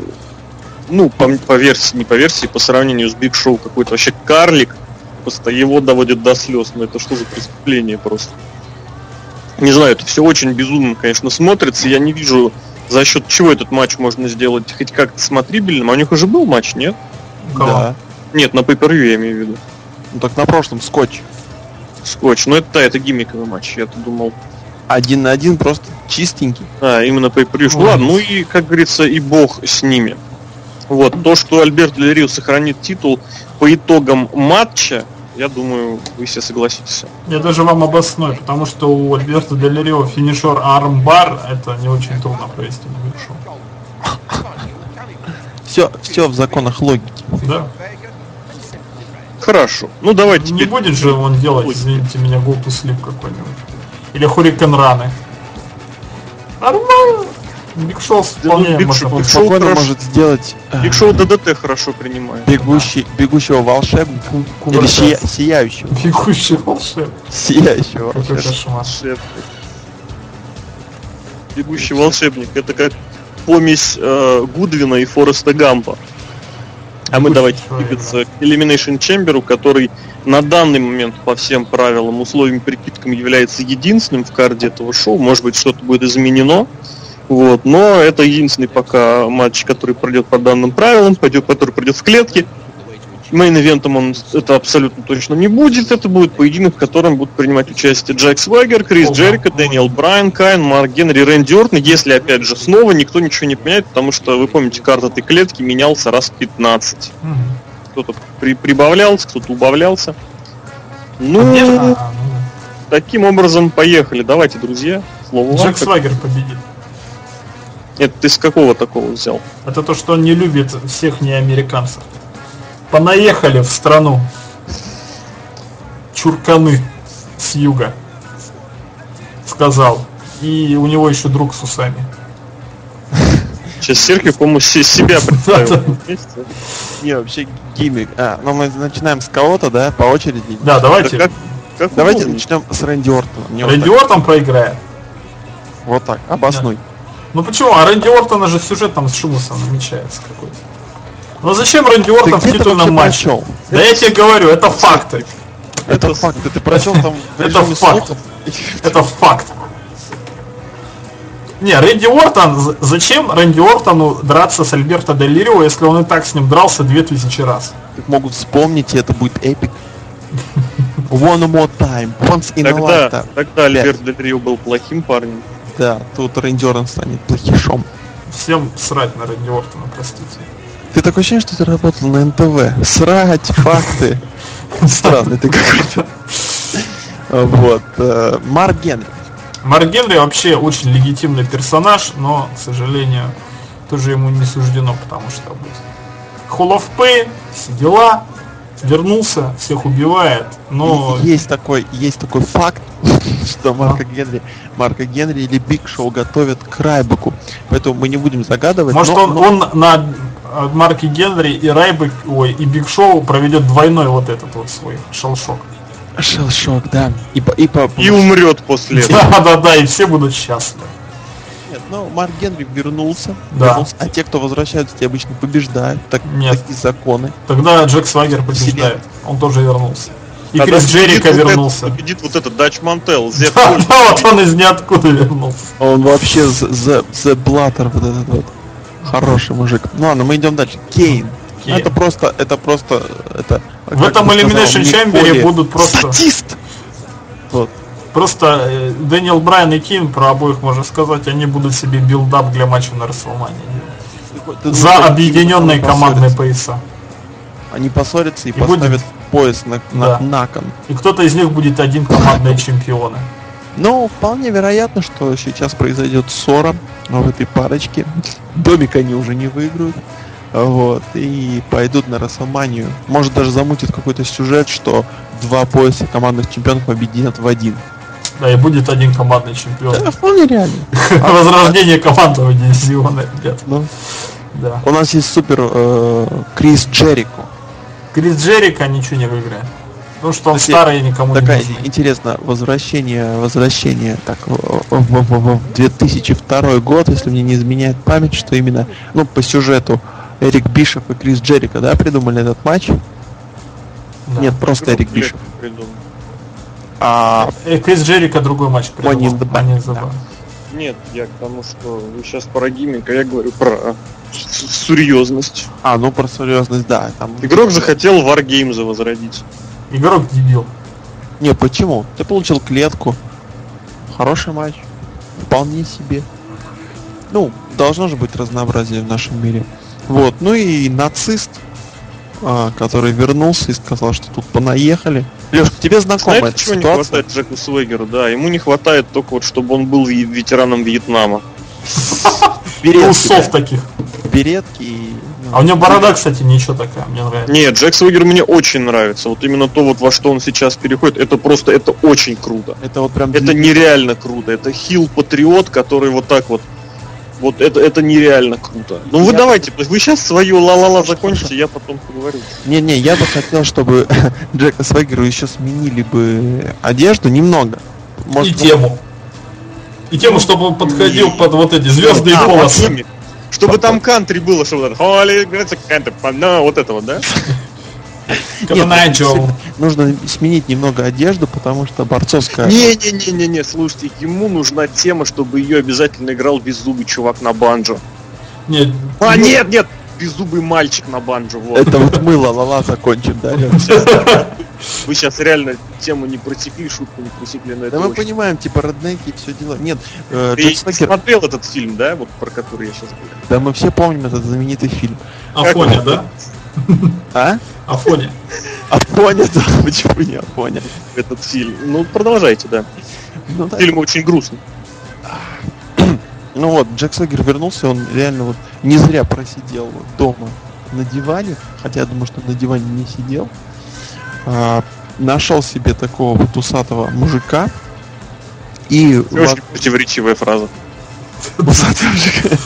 Speaker 2: ну, по, по версии, не по версии, по сравнению с Биг Шоу, какой-то вообще карлик, просто его доводит до слез. Ну это что за преступление просто? Не знаю, это все очень безумно, конечно, смотрится. Я не вижу, за счет чего этот матч можно сделать хоть как-то смотрибельным. А у них уже был матч, нет?
Speaker 1: Кого?
Speaker 3: Да.
Speaker 2: Нет, на pay я имею в виду.
Speaker 3: Ну так на прошлом скотч.
Speaker 2: Скотч. Ну это да, это гиммиковый матч, я-то думал.
Speaker 3: Один на один просто чистенький.
Speaker 2: А, именно pay
Speaker 1: Ой.
Speaker 2: Ладно, ну и, как говорится, и бог с ними. Вот, то, что Альберт Рио сохранит титул по итогам матча, я думаю, вы все согласитесь.
Speaker 1: Я даже вам обосную, потому что у Альберта Дель Рио finisher armbar, это не очень трудно провести на Шоу.
Speaker 3: Все, все в законах логики.
Speaker 1: Да.
Speaker 2: Хорошо. Ну давайте
Speaker 1: Не
Speaker 2: теперь.
Speaker 1: будет же он делать,
Speaker 2: Будет.
Speaker 1: извините меня, to Sleep какой-нибудь. Или hurricanrana -ы. Нормально. Биг Шоу вполне
Speaker 2: Биг Биг. Шоу
Speaker 3: спокойно
Speaker 2: хорошо.
Speaker 3: может сделать э,
Speaker 2: Биг Шоу DDT хорошо принимает.
Speaker 3: бегущий, бегущего волшебника или
Speaker 1: Куда
Speaker 3: сия- сияющего.
Speaker 1: Бегущий волшебник.
Speaker 3: Сияющего волшебника.
Speaker 2: Бегущий волшебник. Это как помесь э, Гудвина и Фореста Гампа. А мы давайте двигаться к Elimination Chamber, который на данный момент по всем правилам, условиям, прикидкам является единственным в карде этого шоу. Может быть, что-то будет изменено. Вот, но это единственный пока матч, который пройдет по данным правилам, пойдет, который пройдет в клетке. Main event -ом он это абсолютно точно не будет. Это будет поединок, в котором будут принимать участие Джек Свагер, Крис Джерико, Дэниел Брайан, Кейн, Марк Генри, Рэнди Ортон. Если, опять же, снова никто ничего не поменяет, потому что, вы помните, карта этой клетки менялся раз 15.
Speaker 1: Мгм.
Speaker 2: Кто-то при- прибавлялся, кто-то убавлялся. Ну,
Speaker 1: А где- а, ну,
Speaker 2: таким образом, поехали. Давайте, друзья. Слово вам.
Speaker 1: Джек Свагер победит.
Speaker 2: Нет, ты с какого такого взял?
Speaker 1: Это то, что он не любит всех неамериканцев. Понаехали в страну. Чурканы с юга. Сказал. И у него еще друг с усами.
Speaker 2: Сейчас Серхио, по-моему, се- себя представил.
Speaker 3: Не, вообще гиммик. А, ну мы начинаем с кого-то, да, по очереди.
Speaker 1: Да,
Speaker 2: Да
Speaker 1: давайте.
Speaker 2: как-
Speaker 3: Давайте начнем с Рэнди Ортона. Мне вот
Speaker 1: Рэнди
Speaker 3: так-
Speaker 1: Ортон проиграет.
Speaker 3: Вот так, обоснуй.
Speaker 1: Ну почему? А Рэнди Ортона же сюжет там с Шумусом намечается какой-то. Ну зачем Рэнди
Speaker 3: Ты
Speaker 1: Ортон в титульном матче?
Speaker 3: прочел?
Speaker 1: Да я тебе говорю, это факты.
Speaker 3: Это
Speaker 2: Это
Speaker 3: факт. Ты прочел там
Speaker 1: Это факт. Это факт. Не, Рэнди Ортон, з- зачем Рэнди Ортону драться с Альберто Дель Рио, если он и так с ним дрался 2000 раз?
Speaker 3: Могут вспомнить, и это будет эпик. One more time, once in a
Speaker 2: Тогда,
Speaker 3: lifetime.
Speaker 2: тогда Альберт Дель Рио был плохим парнем.
Speaker 3: Да, тут Рэнди Ортон станет плохишом.
Speaker 1: Всем срать на Рэнди Ортона, простите.
Speaker 3: Ты такое ощущение, что ты работал на НТВ. Срать, факты. Странный ты какой-то. Вот. э, Марк Генри.
Speaker 1: Марк Генри вообще очень легитимный персонаж, но, к сожалению, тоже ему не суждено, потому что будет Hall of Pain, все дела, вернулся, всех убивает, но
Speaker 3: Есть такой, есть такой факт, [LAUGHS] что Марка Генри, Марка Генри или Биг Шоу готовят к Райбеку. Поэтому мы не будем загадывать.
Speaker 1: может
Speaker 3: но-
Speaker 1: он,
Speaker 3: но-
Speaker 1: он на э, Марке Генри и Райбек, ой, и Биг Шоу проведет двойной вот этот вот свой Shell
Speaker 3: Shock. Shell Shock, да. И по, и по...
Speaker 2: И умрет после этого. [LAUGHS]
Speaker 1: Да, да, да, и все будут счастливы.
Speaker 3: Нет, ну, Марк Генри вернулся,
Speaker 1: Да.
Speaker 3: вернулся, а те, кто возвращаются, те обычно побеждают. Так,
Speaker 1: Нет.
Speaker 3: Такие законы.
Speaker 1: Тогда Джек Свагер побеждает, он тоже вернулся. И
Speaker 2: Тогда
Speaker 1: Крис Джерика
Speaker 2: вот
Speaker 1: вернулся.
Speaker 2: этот- Победит вот этот Дач Мантел.
Speaker 1: Да, да, вот он из ниоткуда вернулся.
Speaker 3: Он вообще the Blatter, вот этот вот. Хороший мужик. Ну ладно, мы идем дальше. Кейн.
Speaker 1: Кейн.
Speaker 3: Это просто, это просто, это...
Speaker 1: В этом Elimination Chamber будут просто-
Speaker 3: Статист! Вот.
Speaker 1: Просто э, Дэниел Брайан и Кейн, про обоих можно сказать, они будут себе build-up для матча на WrestleMania
Speaker 3: -е.
Speaker 1: За объединенные командные пояса.
Speaker 3: Они поссорятся и,
Speaker 1: И будет-
Speaker 3: поставят пояс на, на,
Speaker 1: Да.
Speaker 3: на кон.
Speaker 1: И кто-то из них будет один командные [LAUGHS] чемпионы.
Speaker 3: Но вполне вероятно, что сейчас произойдет ссора в этой парочке. Домик они уже не выиграют. Вот. И пойдут на WrestleMania -ю. Может даже замутит какой-то сюжет, что два пояса командных чемпионов объединят в один.
Speaker 1: Да, и будет один командный чемпион.
Speaker 3: Это вполне реально. [LAUGHS]
Speaker 1: Возрождение командного дивизиона, ребят.
Speaker 3: Ну,
Speaker 1: Да.
Speaker 3: у нас есть супер э, Крис Джерико.
Speaker 1: Крис Джерика ничего не выиграет. Потому что он
Speaker 3: Кстати,
Speaker 1: старый и никому не
Speaker 3: Такая
Speaker 1: нужен.
Speaker 3: интересно, возвращение, возвращение так в, в- в- в 2002 год, если мне не изменяет память, что именно, ну, по сюжету Эрик Бишев и Крис Джерика, да, придумали этот матч?
Speaker 1: Да.
Speaker 3: Нет, просто Эрик Бишев.
Speaker 2: придумал.
Speaker 3: А
Speaker 1: Э, Крис Джерика другой матч придумал.
Speaker 3: Money in the Bank,
Speaker 1: Money
Speaker 3: да.
Speaker 2: Нет, я к тому, что вы сейчас про гиммик, а я говорю про серьезность.
Speaker 3: А, ну про серьезность, да. Там...
Speaker 2: Игрок захотел Wargames возродить.
Speaker 1: Игрок дебил.
Speaker 3: Не, почему? Ты получил клетку. Хороший матч. Вполне себе. Ну, должно же быть разнообразие в нашем мире. Вот, ну и нацист, а, который вернулся и сказал, что тут понаехали. Леш, тебе знакома
Speaker 2: Знаете,
Speaker 3: эта
Speaker 2: чего не
Speaker 3: ситуация?
Speaker 2: хватает Джеку Свегеру? Да, ему не хватает только вот, чтобы он был ве- ветераном Вьетнама.
Speaker 3: Беретки,
Speaker 1: Усов таких.
Speaker 3: беретки и...
Speaker 1: А у него борода, кстати, ничего такая, мне нравится.
Speaker 2: Нет, Джек Свегер мне очень нравится. Вот именно то, вот во что он сейчас переходит, это просто, это очень круто.
Speaker 3: Это вот прям...
Speaker 2: Это нереально круто. Это хил-патриот, который вот так вот вот это, это нереально круто. Ну вы
Speaker 3: Я-
Speaker 2: давайте, вы сейчас свою ла-ла-ла закончите, я потом поговорю.
Speaker 3: Не-не, я бы хотел, чтобы [LAUGHS] Джека Свегеру еще сменили бы одежду немного.
Speaker 1: И
Speaker 3: Может,
Speaker 1: тему. И тему, чтобы он подходил
Speaker 2: И-
Speaker 1: под вот эти звездные
Speaker 2: А,
Speaker 1: полосы.
Speaker 2: под. Чтобы там кантри было, чтобы «Holy, говорится, кантри, ну, вот это вот, да?
Speaker 3: Нет, нужно сменить немного одежду, потому что борцовская...
Speaker 2: Не-не-не-не-не, слушайте, ему нужна тема, чтобы ее обязательно играл беззубый чувак на банджо.
Speaker 1: Нет,
Speaker 2: А, нет, нет, беззубый мальчик на банджо, вот.
Speaker 3: Это вот мы ла-ла-ла закончим, да? [LAUGHS]
Speaker 2: Вы сейчас реально тему не просекли, шутку не просекли на это.
Speaker 3: Да мы
Speaker 2: очень.
Speaker 3: понимаем, типа, роднеки и все дела. Нет, э,
Speaker 2: Ты
Speaker 3: Джек
Speaker 2: смотрел этот фильм, да, вот про который я сейчас говорю?
Speaker 3: да мы все помним этот знаменитый фильм.
Speaker 1: Афоня, да? [LAUGHS]
Speaker 3: А?
Speaker 1: Афоня.
Speaker 3: Афоня, да, [LAUGHS] почему не Афоня?
Speaker 2: Этот фильм. Ну, продолжайте, да.
Speaker 3: Ну, да.
Speaker 2: Фильм очень грустный.
Speaker 3: Ну вот, Джек Согер вернулся, он реально вот не зря просидел дома на диване, хотя я думаю, что на диване не сидел. А, нашел себе такого вот усатого мужика и
Speaker 2: Очень противоречивая фраза.
Speaker 3: Усатый мужик.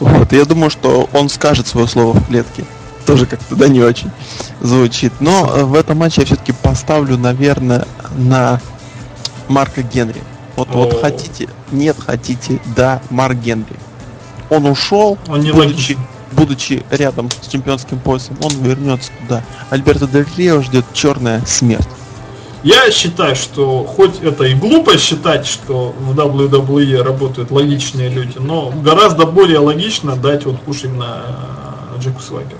Speaker 3: Вот, я думаю, что он скажет свое слово в клетке. Тоже как-то, да, не очень звучит. Но э, в этом матче я все-таки поставлю, наверное, на Марка Генри. Вот, вот хотите, нет, хотите, да, Марк Генри. Он ушел,
Speaker 1: Он не
Speaker 3: будучи,
Speaker 1: логичен.
Speaker 3: будучи рядом с чемпионским поясом, он вернется туда. Альберто Дель Рио ждет черная смерть.
Speaker 1: Я считаю, что хоть это и глупо считать, что в WWE работают логичные люди, но гораздо более логично дать вот пуш именно э, Джеку Свагеру.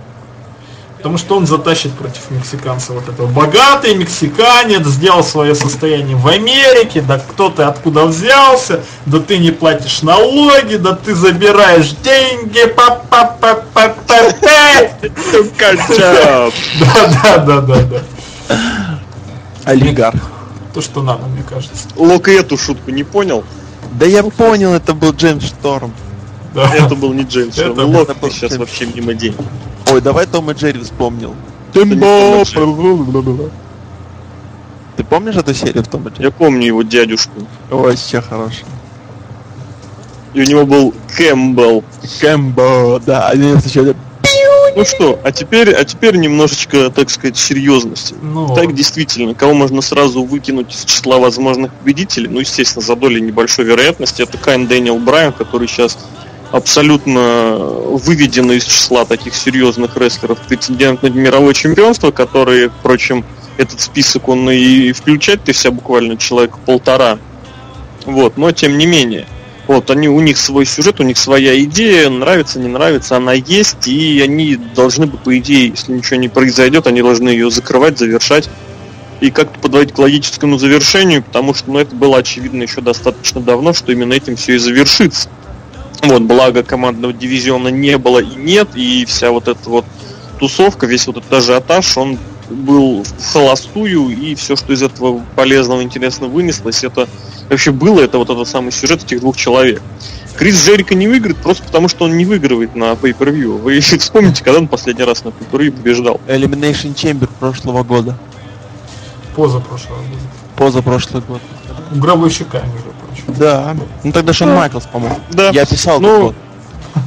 Speaker 1: Потому что он затащит против мексиканца вот этого. Богатый мексиканец, сделал свое состояние в Америке, да кто ты откуда взялся, да ты не платишь налоги, да ты забираешь деньги, па па па па па! Да, да, да, да, да.
Speaker 3: Олигарх.
Speaker 1: То, что надо, мне кажется.
Speaker 2: Лок и эту шутку не понял.
Speaker 3: Да я понял, это был Джеймс Шторм.
Speaker 1: Да.
Speaker 2: Это был не Джеймс.
Speaker 1: Это
Speaker 2: Шторм. Лок ты сейчас вообще мимо денег.
Speaker 3: Ой, давай Том и Джерри вспомнил.
Speaker 2: Тимбо!
Speaker 3: Ты помнишь эту серию в Том и Джерри?
Speaker 2: Я помню его дядюшку.
Speaker 3: Ой, все хорошо.
Speaker 2: И у него был Кэмпбелл.
Speaker 3: Кэмбо, да, они сначала...
Speaker 2: Ну что, а теперь, а теперь немножечко, так сказать, серьезности.
Speaker 1: Ну,
Speaker 2: Так действительно, кого можно сразу выкинуть из числа возможных победителей, ну, естественно, за долей небольшой вероятности, это Кейн Дэниел Брайан, который сейчас абсолютно выведен из числа таких серьезных рестлеров, претендент на мировое чемпионство, которые, впрочем, этот список он и включать-то вся буквально человек полтора. Вот, но тем не менее. Вот, они, у них свой сюжет, у них своя идея, нравится, не нравится, она есть, и они должны бы, по идее, если ничего не произойдет, они должны ее закрывать, завершать и как-то подводить к логическому завершению, потому что ну, это было очевидно еще достаточно давно, что именно этим все и завершится. Вот, благо командного дивизиона не было и нет, и вся вот эта вот тусовка, весь вот этот ажиотаж, он был в холостую, и все, что из этого полезного, интересного вынеслось, это вообще было, это вот этот самый сюжет этих двух человек. Крис Джерика не выиграет просто потому, что он не выигрывает на pay-per-view. Вы [LAUGHS] вспомните, когда он последний раз на pay-per-view побеждал.
Speaker 3: Elimination Chamber прошлого года.
Speaker 1: поза прошлого года.
Speaker 3: Поза прошлый год.
Speaker 1: У гробовщика, прочим.
Speaker 3: Да. Ну тогда Шон Майклс, по-моему.
Speaker 2: Да.
Speaker 3: Я писал
Speaker 2: Ну,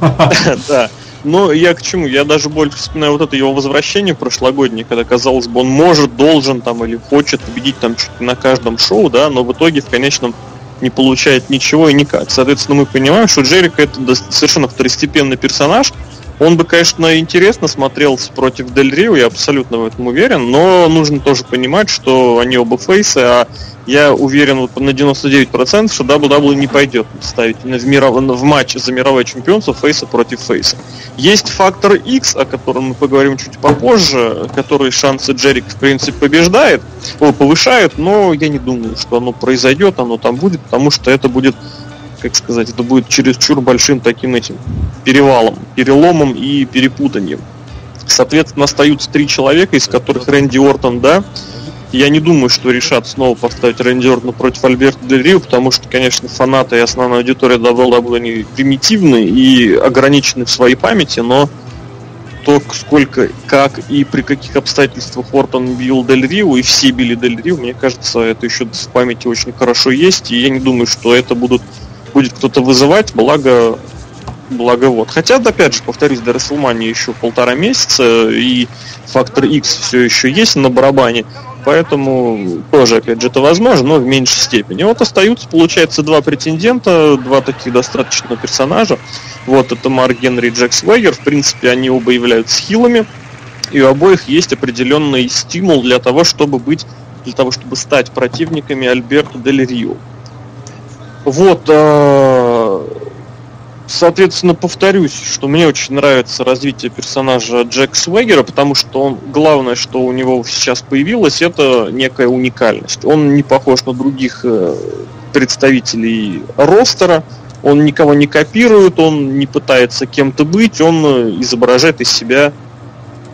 Speaker 3: тот год. [LAUGHS]
Speaker 2: да. Но я к чему? Я даже больше вспоминаю вот это его возвращение прошлогоднее, когда казалось бы, он может, должен там или хочет победить там чуть ли на каждом шоу, да, но в итоге в конечном не получает ничего и никак. Соответственно, мы понимаем, что Джерика это совершенно второстепенный персонаж. Он бы, конечно, интересно смотрелся против Дель Рио, я абсолютно в этом уверен, но нужно тоже понимать, что они оба фейсы, а я уверен вот на 99%, что WWE не пойдет ставить в, миров- в матч за мировое чемпионство фейса против фейса. Есть фактор X, о котором мы поговорим чуть попозже, который шансы Джерик, в принципе, побеждает, о, повышает, но я не думаю, что оно произойдет, оно там будет, потому что это будет, как сказать, это будет чересчур большим таким этим перевалом, переломом и перепутанием. Соответственно, остаются три человека, из которых Рэнди Ортон, да, я не думаю, что решат снова поставить Рэнди Ортона против Альберта Дель Рио, потому что, конечно, фанаты и основная аудитория WWE они примитивны и ограничены в своей памяти, но то, сколько, как и при каких обстоятельствах Ортон бил Дель Рио, и все били Дель Рио, мне кажется, это еще в памяти очень хорошо есть, и я не думаю, что это будут, будет кто-то вызывать, благо Благо вот. Хотя, опять же, повторюсь, до Расселмании еще полтора месяца, и фактор X все еще есть на барабане, поэтому тоже, опять же, это возможно, но в меньшей степени. Вот остаются, получается, два претендента, два таких достаточно персонажа. Вот это Марк Генри и Джек Свегер. В принципе, они оба являются хилами. и у обоих есть определенный стимул для того, чтобы быть, для того, чтобы стать противниками Альберто Дель Рио. Вот, э, соответственно, повторюсь, что мне очень нравится развитие персонажа Джек Свегера, потому что он, главное, что у него сейчас появилось, это некая уникальность. Он не похож на других э, представителей ростера, он никого не копирует, он не пытается кем-то быть, он э, изображает из себя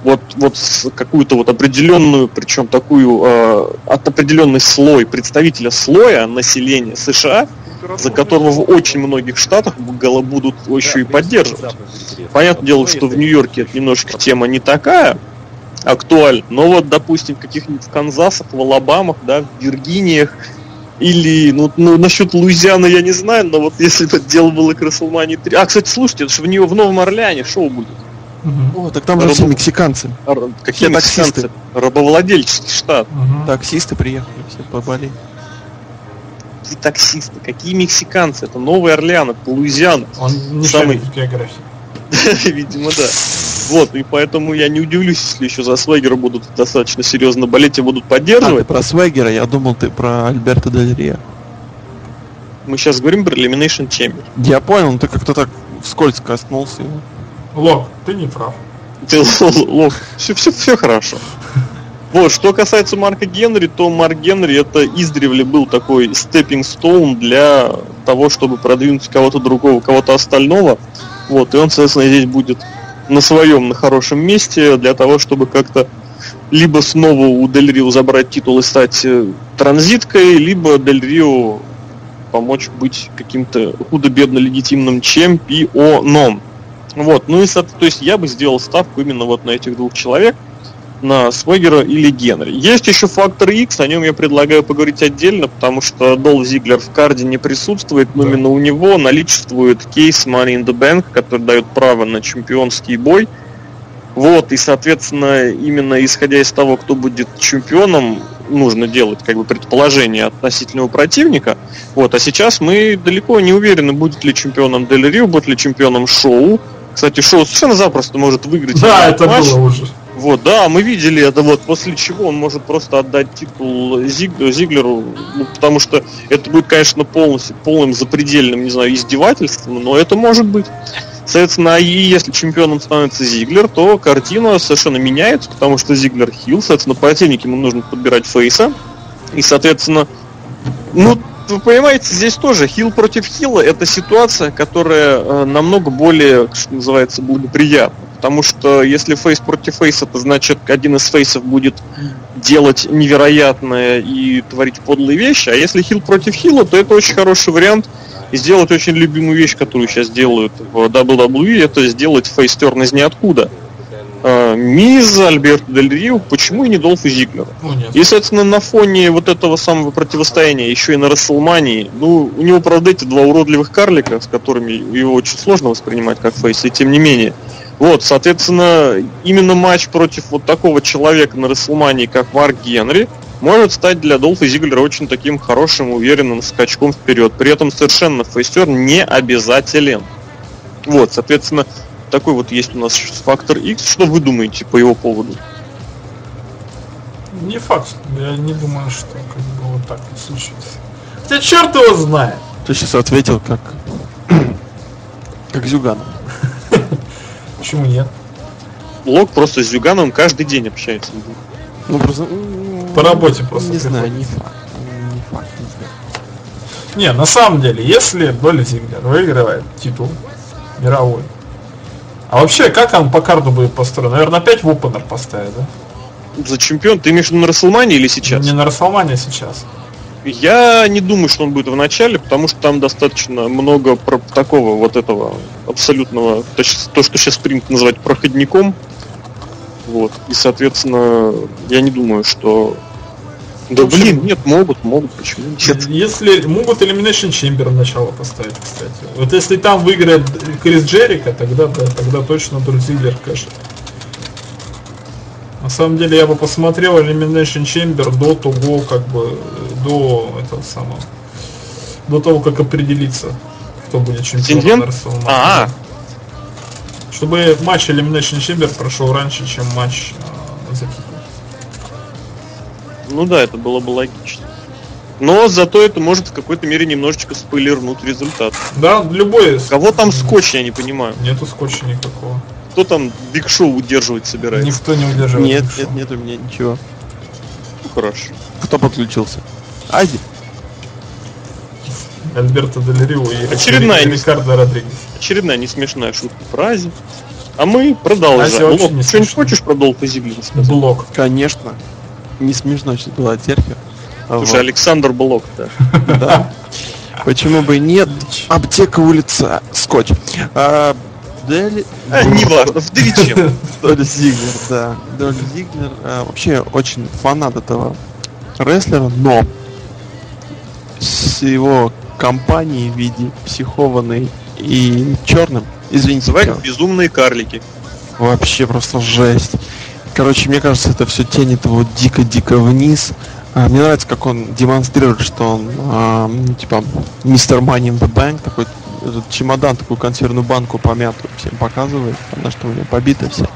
Speaker 2: вот, вот какую-то вот определенную, причем такую э, от определенный слой представителя слоя населения США, за которого в очень многих штатах будут еще и поддерживать. Понятное дело, что в Нью-Йорке это немножко тема не такая актуальна, но вот, допустим, в каких-нибудь в Канзасах, в Алабамах, да, в Виргиниях, или, ну, ну, насчет Луизианы я не знаю, но вот если бы это дело было к WrestleMania 3... А, кстати, слушайте, это же в, нее, в Новом Орлеане шоу будет.
Speaker 3: Угу. О, так там же Раб... все мексиканцы.
Speaker 2: Р... Какие все мексиканцы? Таксисты. Рабовладельческий штат.
Speaker 3: Угу. Таксисты приехали все поболели.
Speaker 2: Какие таксисты? Какие мексиканцы? Это Новый Орлеан, это Луизиана.
Speaker 1: Он не Самый... географии. [LAUGHS]
Speaker 2: Видимо, да. Вот, и поэтому я не удивлюсь, если еще за Свегера будут достаточно серьезно болеть и будут поддерживать. А,
Speaker 3: про Свегера, я думал, ты про Альберта Дель Рио.
Speaker 2: Мы сейчас говорим про Elimination Chamber.
Speaker 3: Я понял, но ты как-то так вскользь коснулся его.
Speaker 1: Лок, ты не прав.
Speaker 2: Ты, Лок, все, все, все хорошо. Вот, что касается Марка Генри, то Марк Генри это издревле был такой степпинг стоун для того, чтобы продвинуть кого-то другого, кого-то остального. Вот, и он, соответственно, здесь будет на своем, на хорошем месте для того, чтобы как-то либо снова у Дель Рио забрать титул и стать э, транзиткой, либо Дель Рио помочь быть каким-то худо-бедно легитимным чемпионом. Вот, ну и, то есть я бы сделал ставку именно вот на этих двух человек – на Свегера или Генри. Есть еще фактор X, о нем я предлагаю поговорить отдельно, потому что Дол Зиглер в карде не присутствует, но да. именно у него наличествует кейс Money in the Bank, который дает право на чемпионский бой. Вот, и, соответственно, именно исходя из того, кто будет чемпионом, нужно делать как бы предположение относительного противника. Вот, а сейчас мы далеко не уверены, будет ли чемпионом Дель Рио, будет ли чемпионом Шоу. Кстати, Шоу совершенно запросто может выиграть.
Speaker 1: Да, это матч. было уже.
Speaker 2: Вот, да, мы видели это вот, после чего он может просто отдать титул Зиг, Зиглеру, ну, потому что это будет, конечно, полностью, полным запредельным, не знаю, издевательством, но это может быть. Соответственно, и если чемпионом становится Зиглер, то картина совершенно меняется, потому что Зиглер хил, соответственно, противники ему нужно подбирать фейса, и, соответственно, ну, вы понимаете, здесь тоже хил против хила это ситуация, которая э, намного более, что называется, благоприятна. Потому что если фейс против фейса, то значит один из фейсов будет делать невероятное и творить подлые вещи. А если хил против хила, то это очень хороший вариант сделать очень любимую вещь, которую сейчас делают в WWE, это сделать фейстерн из ниоткуда. А, Миз, Альберт Дель Рио, почему и не Долф и Зиглер? Ну, и, соответственно, на фоне вот этого самого противостояния, еще и на Расселмании, ну, у него, правда, эти два уродливых карлика, с которыми его очень сложно воспринимать как фейс, и тем не менее. Вот, соответственно, именно матч против вот такого человека на Расселмании, как Марк Генри, может стать для Долфа Зиглера очень таким хорошим, уверенным скачком вперед. При этом совершенно фейстер не обязателен. Вот, соответственно, такой вот есть у нас фактор X. Что вы думаете по его поводу?
Speaker 1: Не факт. Я не думаю, что как бы вот так вот случится. Хотя черт его знает.
Speaker 3: Ты сейчас ответил как [CLEARS THROAT] как Зюганов. [LAUGHS]
Speaker 1: Почему нет?
Speaker 2: Лок просто с Зюгановым каждый день общается.
Speaker 1: Ну просто... По работе просто.
Speaker 3: Не знаю, не факт. Не
Speaker 1: факт, не знаю. Не, на самом деле, если Доли Зиглер выигрывает титул мировой, а вообще, как он по карту будет построен? Наверное, опять в опенер поставит, да?
Speaker 2: За чемпион? Ты имеешь в виду на Расселмане или сейчас?
Speaker 1: Не на Расселмане, а сейчас.
Speaker 2: Я не думаю, что он будет в начале, потому что там достаточно много про такого вот этого абсолютного, то, то что сейчас принято называть проходником. Вот. И, соответственно, я не думаю, что да общем, блин, нет, могут, могут, почему
Speaker 1: нет? Если могут Elimination Chamber начало поставить, кстати. Вот если там выиграет Крис Джерика, тогда да, тогда точно Дольф Зиглер. На самом деле я бы посмотрел Elimination Chamber до того, как бы, до этого самого, до того, как определиться, кто будет чемпионом
Speaker 2: на А, -а.
Speaker 1: Чтобы матч Elimination Chamber прошел раньше, чем матч э, за титул.
Speaker 2: Ну да, это было бы логично. Но зато это может в какой-то мере немножечко спойлернуть результат.
Speaker 1: Да, любой.
Speaker 2: Кого там скотч, я не понимаю.
Speaker 1: Нету скотча никакого.
Speaker 2: Кто там Биг Шоу удерживать собирается?
Speaker 1: Никто не удерживает.
Speaker 3: Нет, нет, нет у меня ничего.
Speaker 2: Ну, хорошо.
Speaker 3: Кто подключился? Ади.
Speaker 1: Альберто Дель Рио и
Speaker 2: Очередная не-
Speaker 1: Рикардо Родригес.
Speaker 2: Очередная несмешная шутка фразе. А мы продолжаем.
Speaker 1: очень
Speaker 2: Лок,
Speaker 1: не
Speaker 2: что-нибудь хочешь про Долфа Зиглера сказать?
Speaker 1: Блок.
Speaker 3: Конечно. Не смешно сейчас была терпи.
Speaker 2: Слушай, Александр Блок, да. [LAUGHS]
Speaker 3: Да. Почему бы и нет? Аптека улица Скотч. А, Дели...
Speaker 2: А, неважно, в чем. [LAUGHS]
Speaker 3: Доль Зиглер, да. Доль Зиглер а, вообще очень фанат этого рестлера, но с его компанией в виде психованной и черным, извините,
Speaker 2: Называют
Speaker 3: чёрным,
Speaker 2: безумные карлики.
Speaker 3: вообще просто жесть. Короче, мне кажется, это все тянет его дико-дико вниз. А, Мне нравится, как он демонстрирует, что он, а, типа, мистер Money in the Bank, такой этот чемодан, такую консервную банку помятую всем показывает, она что у него побита вся.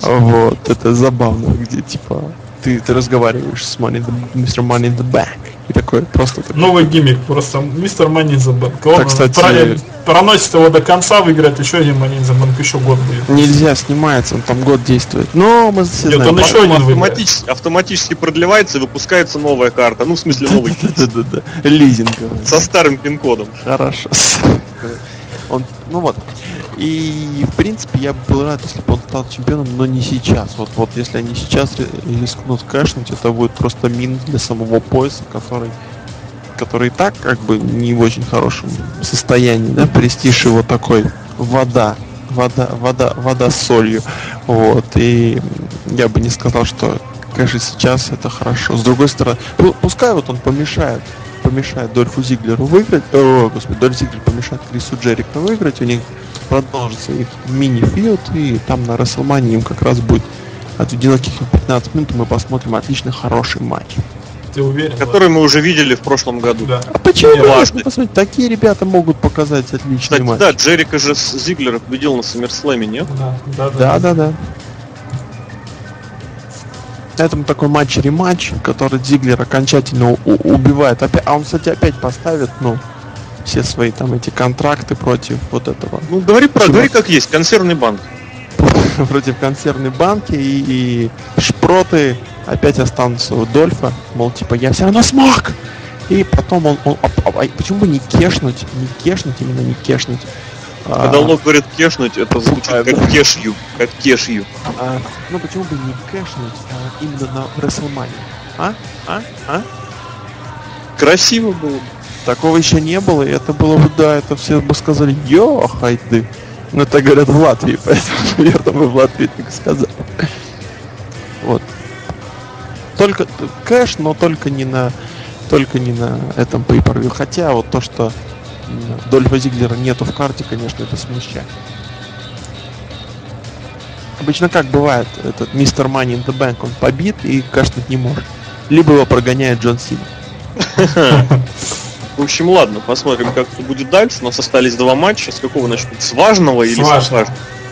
Speaker 3: Вот, это забавно, где, типа, ты, ты разговариваешь с Money in the, Mr. Money in the Bank. И такой, просто такой,
Speaker 1: Новый гиммик, просто мистер Мани за Бэнк. Он
Speaker 3: Так, кстати-
Speaker 1: про- проносит его до конца, выиграет еще один Мани за Бэнк, еще год будет.
Speaker 3: нельзя снимается, он там год действует. Но мы все
Speaker 1: Нет,
Speaker 3: знаем.
Speaker 1: он еще
Speaker 2: Потом
Speaker 1: один выиграет.
Speaker 2: автоматически, автоматически продлевается и выпускается новая карта. Ну, в смысле, новый. [LAUGHS]
Speaker 3: Да-да-да, лизинговый.
Speaker 2: Со старым пин-кодом.
Speaker 3: Хорошо. Он, ну вот. И в принципе я бы был рад, если бы он стал чемпионом, но не сейчас. Вот, вот если они сейчас ри- рискнут кэшнуть, это будет просто минус для самого пояса, который который и так как бы не в очень хорошем состоянии, да, престиж его такой вода, вода, вода, вода с солью, вот, и я бы не сказал, что, конечно, сейчас это хорошо. С другой стороны, пу- пускай вот он помешает, помешает Дольфу Зиглеру выиграть, о, господи, Дольф Зиглер помешает Крису Джерико выиграть, у них продолжится их мини-филд, и там на Расселмане им как раз будет отведено каких-то 15 минут, и мы посмотрим отлично хороший матч.
Speaker 1: Ты уверен?
Speaker 2: Который мы уже видели в прошлом году.
Speaker 1: Да.
Speaker 3: А почему?
Speaker 2: Не важно.
Speaker 3: Посмотрите, такие ребята могут показать отличный
Speaker 2: Кстати,
Speaker 3: матч.
Speaker 2: да, Джерика же с Зиглера победил на Саммерслэме, нет?
Speaker 1: Да, да,
Speaker 3: Да, да, да. На этом такой матч-рематч, который Зиглер окончательно убивает. А он, кстати, опять поставит, ну, все свои там эти контракты против вот этого,
Speaker 2: Ну, говори про, говори как есть, консервный банк. [LAUGHS]
Speaker 3: против консервной банки и, и шпроты опять останутся у Дольфа, мол, типа, я все равно смог! И потом он, он- а- а- а почему бы не кешнуть, не кешнуть, именно не кешнуть, а,
Speaker 2: Когда Лок говорит кешнуть, это звучит
Speaker 3: А,
Speaker 2: как
Speaker 3: да.
Speaker 2: кешью, как кешью.
Speaker 3: а, ну почему бы не кешнуть а, именно на WrestleMania? А? А? А?
Speaker 2: Красиво было. бы.
Speaker 3: Такого еще не было, и это было бы, да, это все бы сказали, йо, хайды. Ну, это говорят в Латвии, [LAUGHS] поэтому, наверное, мы в Латвии так сказали. Вот. Только кэш, но только не на только не на этом pay Хотя вот то, что Дольфа Зиглера нету в карте, конечно, это смущает. Обычно как бывает, этот мистер Money in the Bank, он побит и кэшнуть не может. Либо его прогоняет Джон Сина.
Speaker 2: В общем, ладно, посмотрим, как это будет дальше. У нас остались два матча. С какого начнут? С важного или
Speaker 1: С важного?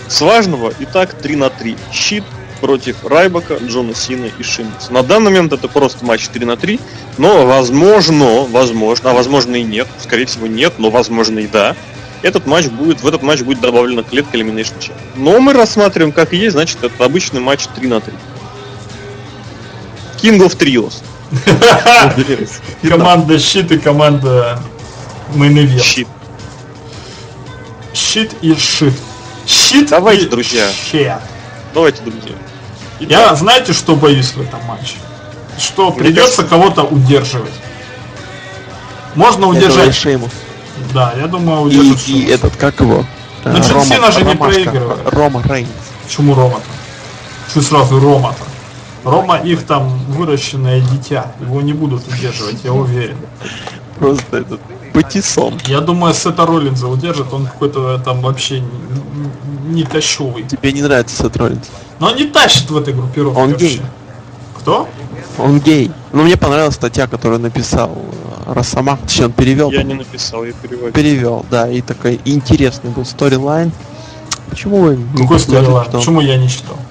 Speaker 2: С важного. Итак, 3 на 3. Щит против Райбака, Джона Сина и Шимица. На данный момент это просто матч 3 на 3, но возможно, возможно, а возможно и нет, скорее всего нет, но возможно и да, этот матч будет, в этот матч будет добавлена клетка Elimination Chamber. Но мы рассматриваем как и есть, значит, это обычный матч 3 на 3. King of Trios. [LAUGHS]
Speaker 1: Команда щит и команда Event.
Speaker 2: Щит.
Speaker 1: Щит и шит. Щит
Speaker 2: Давайте, друзья. Давайте, друзья.
Speaker 1: Я, знаете, что боюсь в этом матче? Что
Speaker 2: Мне
Speaker 1: придется кого-то удерживать. Можно
Speaker 3: Это
Speaker 1: удержать.
Speaker 3: Шеймус.
Speaker 1: Да, я думаю,
Speaker 3: И,
Speaker 1: удержит
Speaker 3: и
Speaker 1: Шимус.
Speaker 3: этот, как его?
Speaker 1: Ну,
Speaker 3: Э,
Speaker 1: Джон Сина же не
Speaker 3: Ромашка.
Speaker 1: проигрывает.
Speaker 3: Рома Рейнс.
Speaker 1: Почему Рома-то? Что сразу Рома-то? Рома их там выращенное дитя. Его не будут удерживать, я уверен.
Speaker 3: Просто этот патиссон.
Speaker 1: Я думаю, Сета Роллинза удержит, он какой-то там вообще не, не тащовый.
Speaker 3: Тебе не нравится Сет Роллинс?
Speaker 1: Но он не тащит в этой группировке
Speaker 3: Он
Speaker 1: вообще.
Speaker 3: гей.
Speaker 1: Кто?
Speaker 3: Он гей. Ну, мне понравилась статья, которую написал э, Росомах. Точнее, он перевел.
Speaker 2: я не написал, я переводил.
Speaker 3: Перевел, да. И такой интересный был storyline. Почему вы не
Speaker 1: Какой storyline?
Speaker 3: что-
Speaker 1: Почему я не читал? [LAUGHS]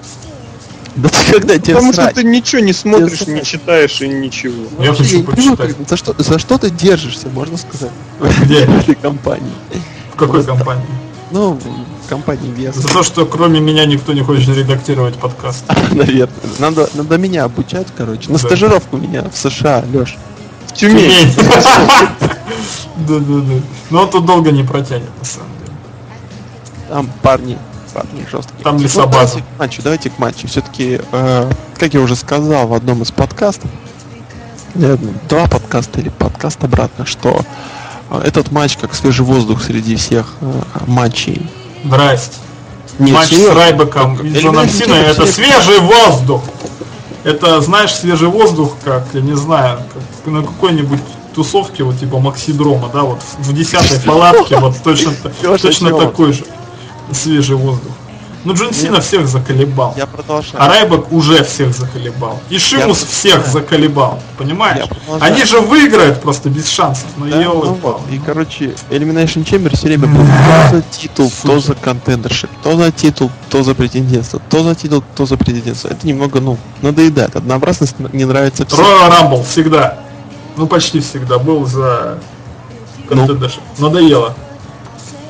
Speaker 3: Да ты когда тебе
Speaker 2: Потому что
Speaker 3: срать?
Speaker 2: ты ничего не смотришь,
Speaker 3: Тебе
Speaker 2: не
Speaker 3: срать.
Speaker 2: читаешь и ничего.
Speaker 1: Я
Speaker 3: Вообще,
Speaker 1: хочу почитать.
Speaker 3: за что, за что ты держишься, можно сказать,
Speaker 1: Где? [LAUGHS]
Speaker 3: в этой компании?
Speaker 1: В какой компании?
Speaker 3: Ну, компании вес,
Speaker 1: За то, что кроме меня никто не хочет редактировать подкаст. [LAUGHS]
Speaker 3: наверное. Надо, надо меня обучать, короче. На
Speaker 1: Да.
Speaker 3: стажировку меня в США, Леш.
Speaker 2: В Тюмень. [LAUGHS]
Speaker 1: Да-да-да. Но он тут долго не протянет, на самом деле.
Speaker 3: Там парни, парни жесткие.
Speaker 1: Там
Speaker 3: Ну,
Speaker 1: лесобаза.
Speaker 3: давайте к матчу, давайте к матчу. Все-таки, как я уже сказал в одном из подкастов, э, два подкаста или подкаст обратно, что э, этот матч как свежий воздух среди всех э, матчей.
Speaker 1: Здрасте.
Speaker 3: Нет,
Speaker 1: Матч с
Speaker 3: серьезно.
Speaker 1: Райбеком и Джоном Синой это свежий воздух. Это, знаешь, свежий воздух, как, я не знаю, как на какой-нибудь тусовке, вот типа Максидрома, да, вот в десятой палатке, вот точно, [LAUGHS] точно такой же свежий воздух. Ну, Джон Сина всех заколебал.
Speaker 3: Я продолжаю.
Speaker 1: А Райбек уже всех заколебал. И Шимус
Speaker 3: Я
Speaker 1: всех
Speaker 3: продолжаю.
Speaker 1: заколебал. Понимаешь? Они же выиграют просто без шансов. Ну,
Speaker 3: Да, ну вот. И, короче, Elimination Chamber все время был то за титул, то за контендершип, то за титул, то за претендентство, то за титул, то за претендентство. Это немного, ну, надоедает. Однообразность не нравится всем.
Speaker 1: Роyal Рамбл всегда. Ну, почти всегда был за
Speaker 3: Ну.
Speaker 1: контендершип. Надоело.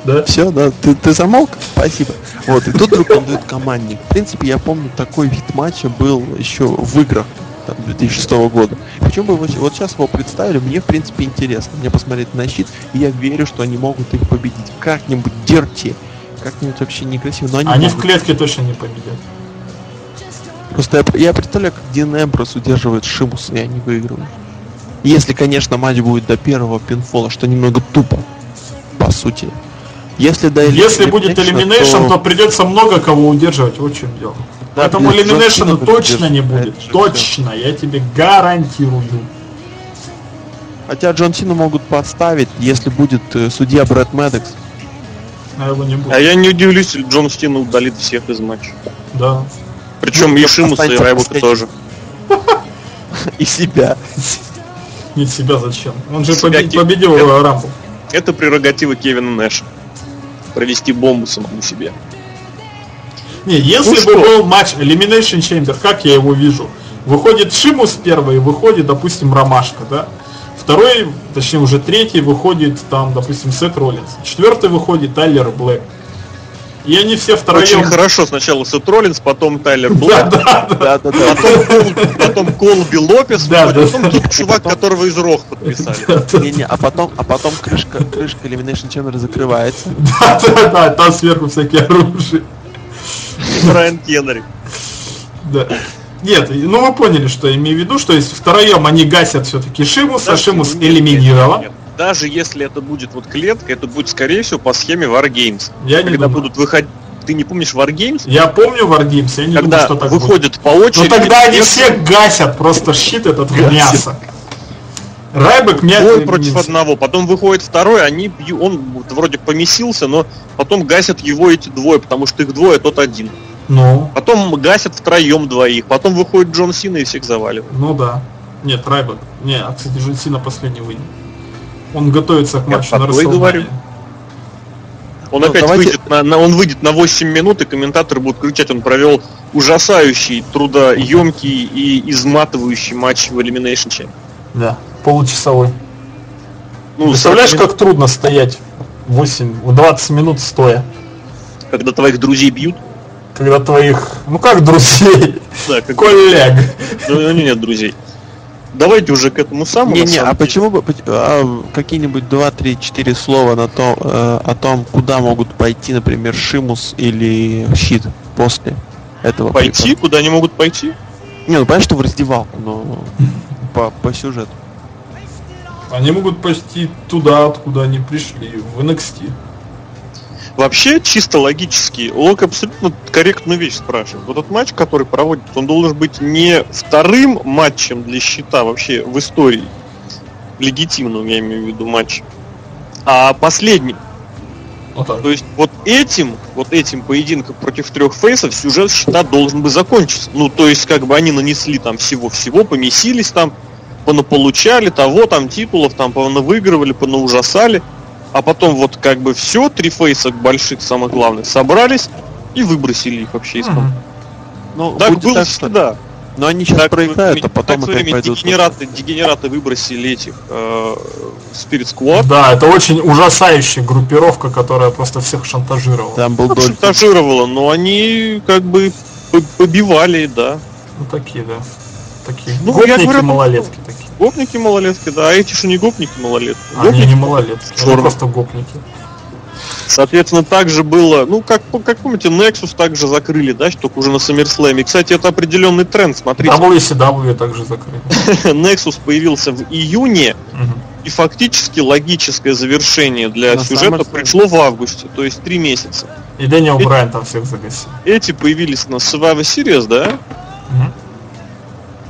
Speaker 1: Да?
Speaker 3: Все, да, ты, ты замолк? Спасибо. Вот, и тут вдруг он дает командник. В принципе, я помню, такой вид матча был еще в играх там, 2006 года. Почему бы вот, вот сейчас его представили, мне в принципе интересно. Мне посмотреть на щит, и я верю, что они могут их победить. Как-нибудь дерти, как-нибудь вообще некрасиво, но они,
Speaker 1: Они в клетке точно не победят.
Speaker 3: Просто я, я представляю, как Дин Эмброс удерживает Шимус, и они выигрывают. Если, конечно, матч будет до первого пинфола, что немного тупо, по сути. Если до
Speaker 1: Если будет
Speaker 3: Elimination,
Speaker 1: Elimination, то придется много кого удерживать. Вот в чем дело.
Speaker 3: Да,
Speaker 1: Поэтому
Speaker 3: Сина будет
Speaker 1: точно не будет.
Speaker 3: это
Speaker 1: Точно, я тебе гарантирую.
Speaker 3: Хотя Джон Сина могут подставить, если будет э, судья Брэд Мэддокс.
Speaker 1: А его не будет.
Speaker 2: А я не удивлюсь, если Джон Стина удалит всех из матча.
Speaker 1: Да.
Speaker 2: Причем
Speaker 3: Ну,
Speaker 2: и Шимуса, и Райбука тоже. [LAUGHS]
Speaker 3: И себя.
Speaker 1: Нет себя зачем? Он же победил Rumble.
Speaker 2: Это прерогатива Кевина Нэша. Провести бомбу самому себе.
Speaker 1: Не, если
Speaker 2: Ну
Speaker 1: бы
Speaker 2: что?
Speaker 1: был матч Elimination Chamber, как я его вижу? Выходит Шимус первый, выходит, допустим, Ромашка, да? Второй, точнее уже третий, выходит там, допустим, Сет Роллинс. Четвертый выходит Тайлер Блэк. И они все втроем...
Speaker 2: Очень хорошо. Сначала Сет Роллинс, потом Тайлер
Speaker 1: Да,
Speaker 2: Блэк,
Speaker 1: да, да.
Speaker 3: Да, да, да.
Speaker 2: потом, Кол- потом Колби Лопес,
Speaker 1: Да, да.
Speaker 2: потом тот чувак, которого из Рох подписали.
Speaker 3: Не, не, а потом, а потом крышка, крышка Elimination Chamber закрывается.
Speaker 1: Да, да, да, там сверху всякие оружия.
Speaker 2: Брайан Кеннери.
Speaker 1: Да. Нет, ну вы поняли, что я имею в виду, что если втроем они гасят все-таки Шимуса,
Speaker 2: Даже-
Speaker 1: Шимус
Speaker 2: нет, нет,
Speaker 1: элиминирован.
Speaker 2: нет. Даже если это будет вот клетка, это будет скорее всего по схеме Wargames.
Speaker 1: Я не
Speaker 2: Когда
Speaker 1: думаю.
Speaker 2: будут выходить... Ты не помнишь Wargames?
Speaker 1: Я помню Wargames, я не думаю,
Speaker 2: Когда
Speaker 1: что так будет.
Speaker 2: выходят по
Speaker 1: Но
Speaker 2: очереди...
Speaker 1: тогда они всех гасят, просто щит этот в мясо. Райбек меня...
Speaker 2: Двое против одного, потом выходит второй, они бью- он вроде помесился, но потом гасят его эти двое, потому что их двое, тот один.
Speaker 1: Ну,
Speaker 2: Потом гасят втроем двоих, потом выходит Джон Сина и всех заваливает.
Speaker 1: ну да. Нет, Райбек. Не, а, кстати, Джон Сина последний выйдет. Он готовится к
Speaker 2: Я
Speaker 1: матчу
Speaker 2: про
Speaker 1: на
Speaker 2: говорю. Он
Speaker 3: Ну,
Speaker 2: опять
Speaker 3: давайте-
Speaker 2: выйдет на, на- он выйдет на 8 минут, и комментаторы будут кричать, он провел ужасающий, трудоемкий и изматывающий матч в Elimination Chamber.
Speaker 1: Да, получасовой.
Speaker 2: Ну,
Speaker 1: Представляешь,
Speaker 2: 40 минут,
Speaker 1: как трудно стоять 8, 20 минут стоя,
Speaker 2: когда твоих друзей бьют?
Speaker 1: когда твоих, ну как друзей,
Speaker 2: Да, как...
Speaker 1: коллег.
Speaker 2: Ну, у него нет друзей. Давайте уже к этому самому.
Speaker 3: Не, не, а
Speaker 2: деле.
Speaker 3: почему бы а, какие-нибудь 2, 3, 4 слова на то, э, о том, куда могут пойти, например, Шимус или Щит после этого?
Speaker 2: Пойти?
Speaker 3: прикола?
Speaker 2: Куда они могут пойти?
Speaker 3: Не, ну понятно, что в раздевалку, но по, по сюжету.
Speaker 1: Они могут пойти туда, откуда они пришли, в NXT.
Speaker 2: Вообще, чисто логически, Лок абсолютно корректную вещь спрашивает. Вот этот матч, который проводит, он должен быть не вторым матчем для счета вообще в истории. Легитимным, я имею в виду, матч. А последним.
Speaker 1: Вот так.
Speaker 2: То есть вот этим, вот этим поединком против трех фейсов сюжет счета должен бы закончиться. Ну, то есть, как бы они нанесли там всего-всего, помесились там, понаполучали того, там титулов, там выигрывали, понаужасали. А потом вот как бы все, три фейса больших, самых главных, собрались и выбросили их вообще из команды.
Speaker 3: Ну,
Speaker 2: Так было
Speaker 3: так,
Speaker 2: всегда.
Speaker 3: Но они сейчас
Speaker 2: Так,
Speaker 3: проиграют, а
Speaker 2: так
Speaker 3: потом
Speaker 2: свое
Speaker 3: опять
Speaker 2: время
Speaker 3: пойдут.
Speaker 2: Дегенераты, дегенераты выбросили этих э, Spirit Squad.
Speaker 1: Да, это очень ужасающая группировка, которая просто всех шантажировала.
Speaker 3: Там был
Speaker 2: Ну,
Speaker 3: Дольфин.
Speaker 2: шантажировала, но они как бы побивали, да.
Speaker 1: Ну такие, да. Такие.
Speaker 2: Ну, я
Speaker 1: гопники
Speaker 2: говорю,
Speaker 1: малолетки такие.
Speaker 2: Гопники малолетки, да, а эти же не гопники малолетки.
Speaker 1: Они
Speaker 2: Гопники
Speaker 1: не малолетки, они просто гопники.
Speaker 2: Соответственно, также было, ну, как, как помните, Nexus также закрыли, да, только уже на SummerSlam. И, кстати, это определенный тренд, смотрите.
Speaker 1: WCW также закрыли. [LAUGHS]
Speaker 2: Nexus появился в июне,
Speaker 1: Мгм.
Speaker 2: и фактически логическое завершение для
Speaker 3: На
Speaker 2: сюжета
Speaker 3: SummerSlam.
Speaker 2: пришло в августе, то есть три месяца.
Speaker 1: И Дэниел Брайан там всех загасил.
Speaker 2: Эти появились на Survivor Series, да?
Speaker 1: Мгм.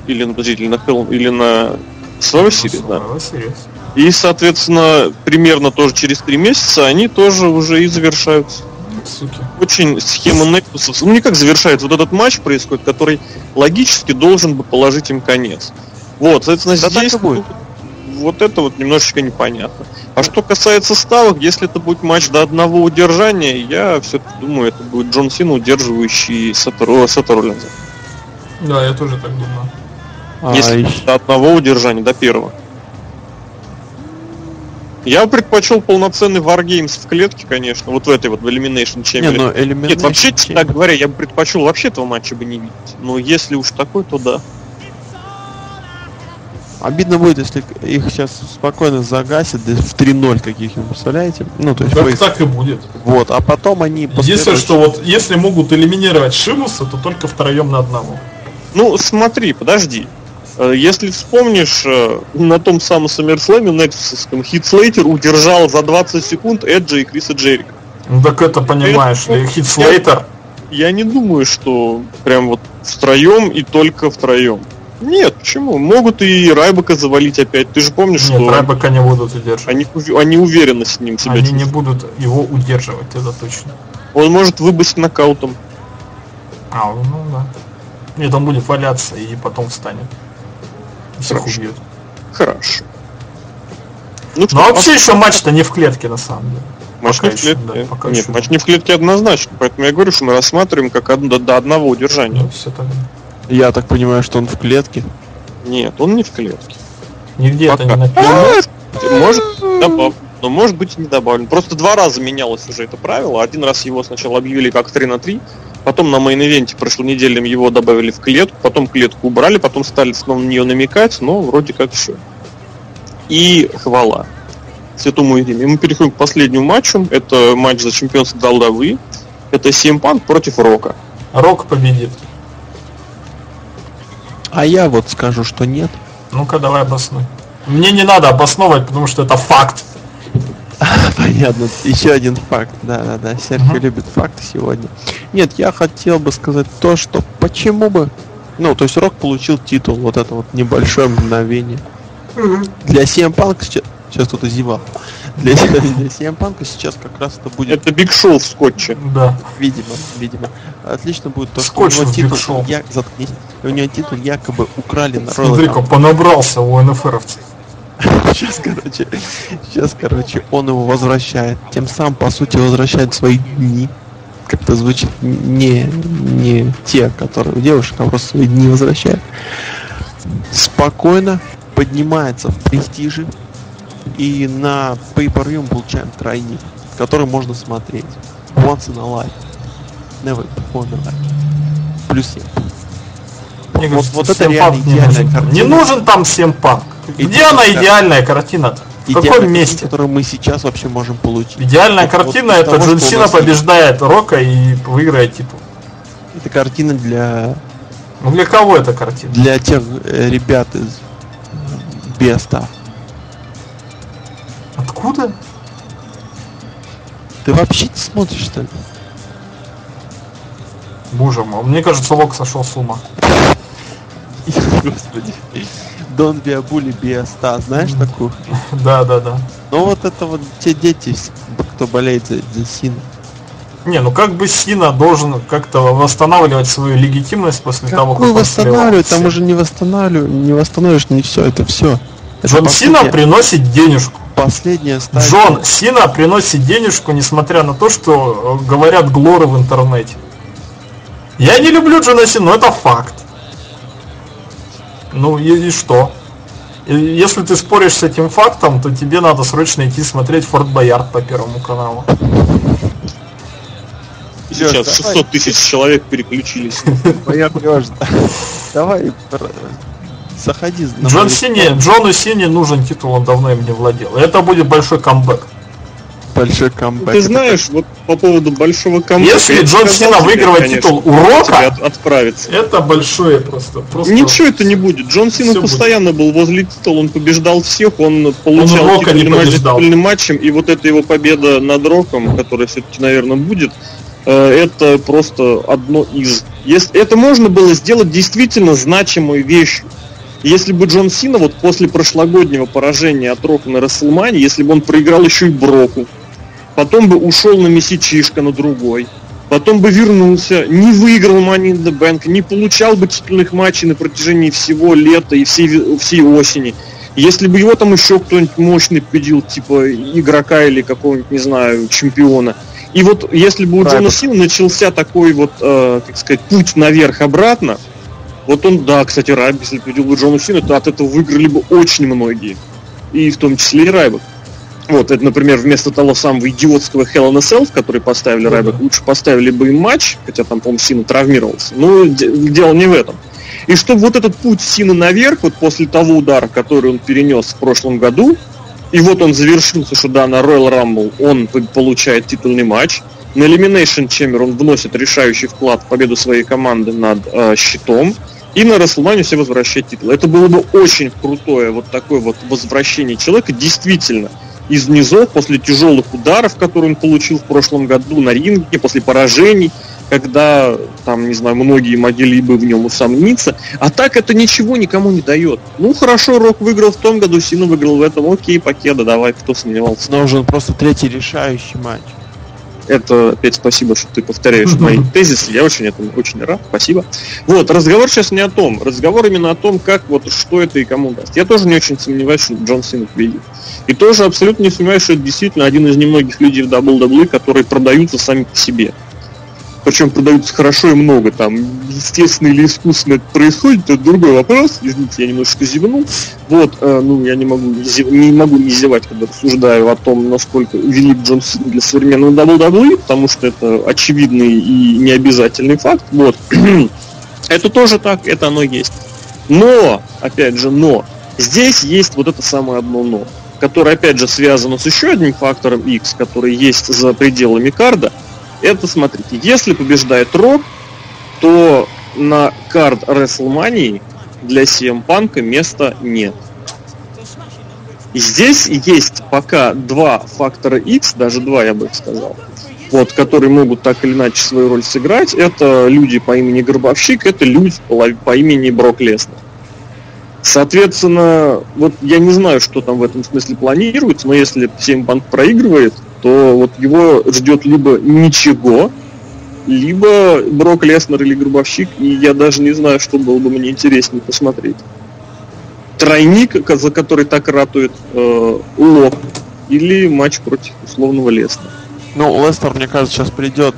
Speaker 2: Или, на- подождите, или на Hell, или на Survivor Series, да.
Speaker 1: Survivor Series.
Speaker 2: И, соответственно, примерно тоже через три месяца они тоже уже и завершаются.
Speaker 1: Суки.
Speaker 2: Очень схема Nexus, ну не как завершается, вот этот матч происходит, который логически должен бы положить им конец. Вот, соответственно,
Speaker 3: Да так
Speaker 2: здесь
Speaker 3: и будет.
Speaker 2: ну, вот это вот немножечко непонятно. А что касается ставок, если это будет матч до одного удержания, я все-таки думаю, это будет Джон Сина, удерживающий Сета Ро- Сета Роллинза.
Speaker 1: Да, я тоже так думаю.
Speaker 3: А,
Speaker 2: Если
Speaker 3: ещё-
Speaker 2: до одного удержания, до первого. Я бы предпочел полноценный Wargames в клетке, конечно, вот в этой вот в Elimination Chamber.
Speaker 3: Не, ну Elimination
Speaker 2: Нет, вообще,
Speaker 3: Chamber-
Speaker 2: так говоря, я бы предпочел вообще этого матча бы не видеть. Но если уж такой, то да.
Speaker 3: Обидно будет, если их сейчас спокойно загасят да в 3-0 каких-нибудь, представляете? Ну, то есть
Speaker 1: Так,
Speaker 3: фейс.
Speaker 1: так и будет.
Speaker 3: Вот, а потом они
Speaker 1: Единственное,
Speaker 3: последующие-
Speaker 1: что вот если могут элиминировать Шимуса, то только втроем на одного.
Speaker 2: Ну, смотри, подожди. Э, Если вспомнишь, э, на том самом Саммерслэме Нексусовском Хит Слейтер удержал за 20 секунд Эджа и Криса Джерика.
Speaker 1: Ну так это понимаешь ли, Хит Слейтер.
Speaker 2: Я не думаю, что прям вот втроем и только втроем. Нет, почему? Могут и Райбака завалить опять. Ты же помнишь,
Speaker 1: Нет,
Speaker 2: что
Speaker 1: Райбека не будут удерживать.
Speaker 2: они, они уверенно с ним себя
Speaker 1: Они не будут его удерживать, это точно.
Speaker 2: Он может выбыть нокаутом.
Speaker 1: А, ну да. Нет, он будет валяться и потом встанет. Всех
Speaker 2: Хорошо.
Speaker 1: убьет.
Speaker 2: Хорошо. Ну,
Speaker 1: Ну а вообще еще матч-то не в клетке на самом деле.
Speaker 2: Матч
Speaker 1: Пока
Speaker 2: не в
Speaker 1: еще,
Speaker 2: клетке.
Speaker 1: да, пока
Speaker 2: Нет,
Speaker 1: еще.
Speaker 2: матч не в клетке однозначно. Поэтому я говорю, что мы рассматриваем как од- до, до одного удержания.
Speaker 1: Ну, все так.
Speaker 3: Я так понимаю, что он в клетке.
Speaker 2: Нет, он не в клетке.
Speaker 1: Нигде это
Speaker 2: Пока.
Speaker 1: не написано.
Speaker 2: Может, добавлен. Но может быть и не добавлен. Просто два раза менялось уже это правило. Один раз его сначала объявили как 3 на 3, потом на main event -е прошлонедельном его добавили в клетку, потом клетку убрали, потом стали снова на нее намекать, но вроде как все. И хвала. Святому Ириме. И мы переходим к последнему матчу. Это матч за чемпионство WWE. Это Punk против Рока.
Speaker 1: Рок победит.
Speaker 3: А я вот скажу, что нет.
Speaker 1: Ну-ка, давай обоснуй. Мне не надо обосновывать, потому что это факт. [LAUGHS]
Speaker 3: Понятно. Еще один факт. Да, да, да. Серхио
Speaker 1: Мгм.
Speaker 3: любит факты сегодня. Нет, я хотел бы сказать то, что почему бы. Ну, то есть Рок получил титул, вот это вот небольшое мгновение. Для CM Punk сейчас, сейчас кто-то зевал. Для, для CM Punk сейчас как раз это будет,
Speaker 2: Это Биг Шоу в скотче.
Speaker 1: Да.
Speaker 3: видимо, видимо, отлично будет то, что
Speaker 1: Скотч
Speaker 3: у него титул, я, заткнись, у него титул якобы украли на
Speaker 1: Смотри-ка, понабрался у НФРовцев. [LAUGHS]
Speaker 3: Сейчас, короче, сейчас, короче, он его возвращает. Тем самым, по сути, возвращает свои дни. Как-то звучит не, не те, которые у девушек, а просто свои дни возвращает. Спокойно поднимается в престиже. И на pay per view мы получаем тройник, который можно смотреть. Once in a life. Never before in a life. Плюс 7.
Speaker 1: Мне
Speaker 3: Вот-
Speaker 1: кажется,
Speaker 3: вот это реально идеальная
Speaker 1: нужен.
Speaker 3: картина.
Speaker 1: Не нужен там всем панк. Где
Speaker 3: это
Speaker 1: она идеальная картина-то? В
Speaker 3: Идеальная
Speaker 1: каком месте?
Speaker 3: которую мы сейчас вообще можем получить.
Speaker 1: Идеальная
Speaker 3: Вот- вот
Speaker 1: картина
Speaker 3: из
Speaker 1: это
Speaker 3: того,
Speaker 1: Джон Сина
Speaker 3: нас есть.
Speaker 1: побеждает Рока и выиграет титул.
Speaker 3: Это картина для
Speaker 1: Ну для кого эта картина?
Speaker 3: для тех э, ребят из Беста.
Speaker 1: Откуда?
Speaker 3: Ты вообще не смотришь, что ли?
Speaker 1: Боже мой, мне кажется, Лок сошел с ума. [LAUGHS]
Speaker 3: Господи. Дон Биабули Биаста, знаешь такую? [LAUGHS]
Speaker 1: Да, да, да.
Speaker 3: Ну вот это вот те дети, кто болеет за, за Сина.
Speaker 1: Не, ну как бы Сина должен как-то восстанавливать свою легитимность после того, как
Speaker 3: Какой
Speaker 1: он
Speaker 3: восстанавливать? Там уже не восстанавливаю, не восстановишь, не все, это все.
Speaker 1: Джон Сина приносит денежку.
Speaker 3: последняя стадия.
Speaker 1: Джон Сина приносит денежку, несмотря на то, что э, говорят глоры в интернете. Я не люблю Джона Сина, но это факт. Ну и, и что? И если ты споришь с этим фактом, то тебе надо срочно идти смотреть Форт Боярд по Первому каналу.
Speaker 2: Сейчас
Speaker 3: давай.
Speaker 2: 600 тысяч человек переключились. [LAUGHS]
Speaker 3: Лёш, давай пр- заходи.
Speaker 1: Джон Сине, Джону Сине нужен титул, он давно им не владел. И Это будет большой камбэк.
Speaker 3: Большой камбэк.
Speaker 2: Ты знаешь, вот по поводу большого камбэка...
Speaker 1: Если Джон Сина выигрывает
Speaker 2: конечно,
Speaker 1: титул урока,
Speaker 2: от- отправиться.
Speaker 1: это большое просто. просто
Speaker 2: Ничего это не будет. Джон Сина
Speaker 1: Всё будет.
Speaker 2: постоянно был возле титула, он побеждал всех, он получал
Speaker 1: Рока не
Speaker 2: титульный матч титульным матчем, и вот эта его победа над Роком, которая все-таки, наверное, будет, э, это просто одно из. Если это можно было сделать действительно значимой вещью. Если бы Джон Сина вот после прошлогоднего поражения от Рока на Расселмане, если бы он проиграл еще и Броку, потом бы ушел на месячишко на другой, потом бы вернулся, не выиграл Money in the Bank, не получал бы титульных матчей на протяжении всего лета и всей, всей осени. Если бы его там еще кто-нибудь мощный победил, типа игрока или какого-нибудь, не знаю, чемпиона. И вот если бы у Джона
Speaker 3: Райбек.
Speaker 2: Сина начался такой вот, э, как сказать, путь наверх-обратно, вот он, да, кстати, Райбек, если победил бы Джона Сина, то от этого выиграли бы очень многие. И в том числе и Райбек. Вот, это, например, вместо того самого идиотского Hell in a Cell, который поставили. Райбек, лучше поставили бы им матч, хотя там, по-моему, Сина травмировался. Но де- дело не в этом. И чтобы вот этот путь Сина наверх, вот после того удара, который он перенес в прошлом году, и вот он завершился, что да, на Royal Rumble он получает титульный матч, на Elimination Chamber он вносит решающий вклад в победу своей команды над э, щитом, и на Расселмане все возвращает титул. Это было бы очень крутое вот такое вот возвращение человека, действительно, из низов, после тяжелых ударов, которые он получил в прошлом году на ринге, после поражений, когда, там, не знаю, многие могли бы в нем усомниться. А так это ничего никому не дает. Ну, хорошо, Рок выиграл в том году, Сина выиграл в этом. Окей, покеда, давай, кто сомневался.
Speaker 3: Нужен просто третий решающий матч.
Speaker 2: Это опять спасибо, что ты повторяешь мои тезисы. Я очень этому очень рад. Спасибо. Вот, разговор сейчас не о том. Разговор именно о том, как вот что это и кому даст. Я тоже не очень сомневаюсь, что Джон Сина победит. И тоже абсолютно не сомневаюсь, что это действительно один из немногих людей в WWE, которые продаются сами по себе. Причем продаются хорошо и много. Там, естественно или искусственно это происходит, это другой вопрос. Извините, я немножечко зевнул. Вот, э, ну, я не могу не, зев- не могу не зевать, когда рассуждаю о том, насколько велик Джон Сина для современного WWE, потому что это очевидный и необязательный факт. Вот. [CLEARS THROAT] это тоже так, это оно есть. Но, опять же, но, здесь есть вот это самое одно но, которое, опять же, связано с еще одним фактором X, который есть за пределами карда. Это, смотрите, если побеждает Рок, то на кард WrestleMania для CM Панка места нет. Здесь есть пока два фактора X, даже два, я бы их сказал, вот, которые могут так или иначе свою роль сыграть. Это люди по имени Гробовщик, это люди по имени Брок Леснер. Соответственно, вот я не знаю, что там в этом смысле планируется, но если CM Punk проигрывает, то вот его ждет либо ничего, либо Брок Леснер или Гробовщик, и я даже не знаю, что было бы мне интереснее посмотреть. Тройник, за который так ратует э, Лок, или матч против условного Леснера.
Speaker 3: Ну, Лестер, мне кажется, сейчас придет.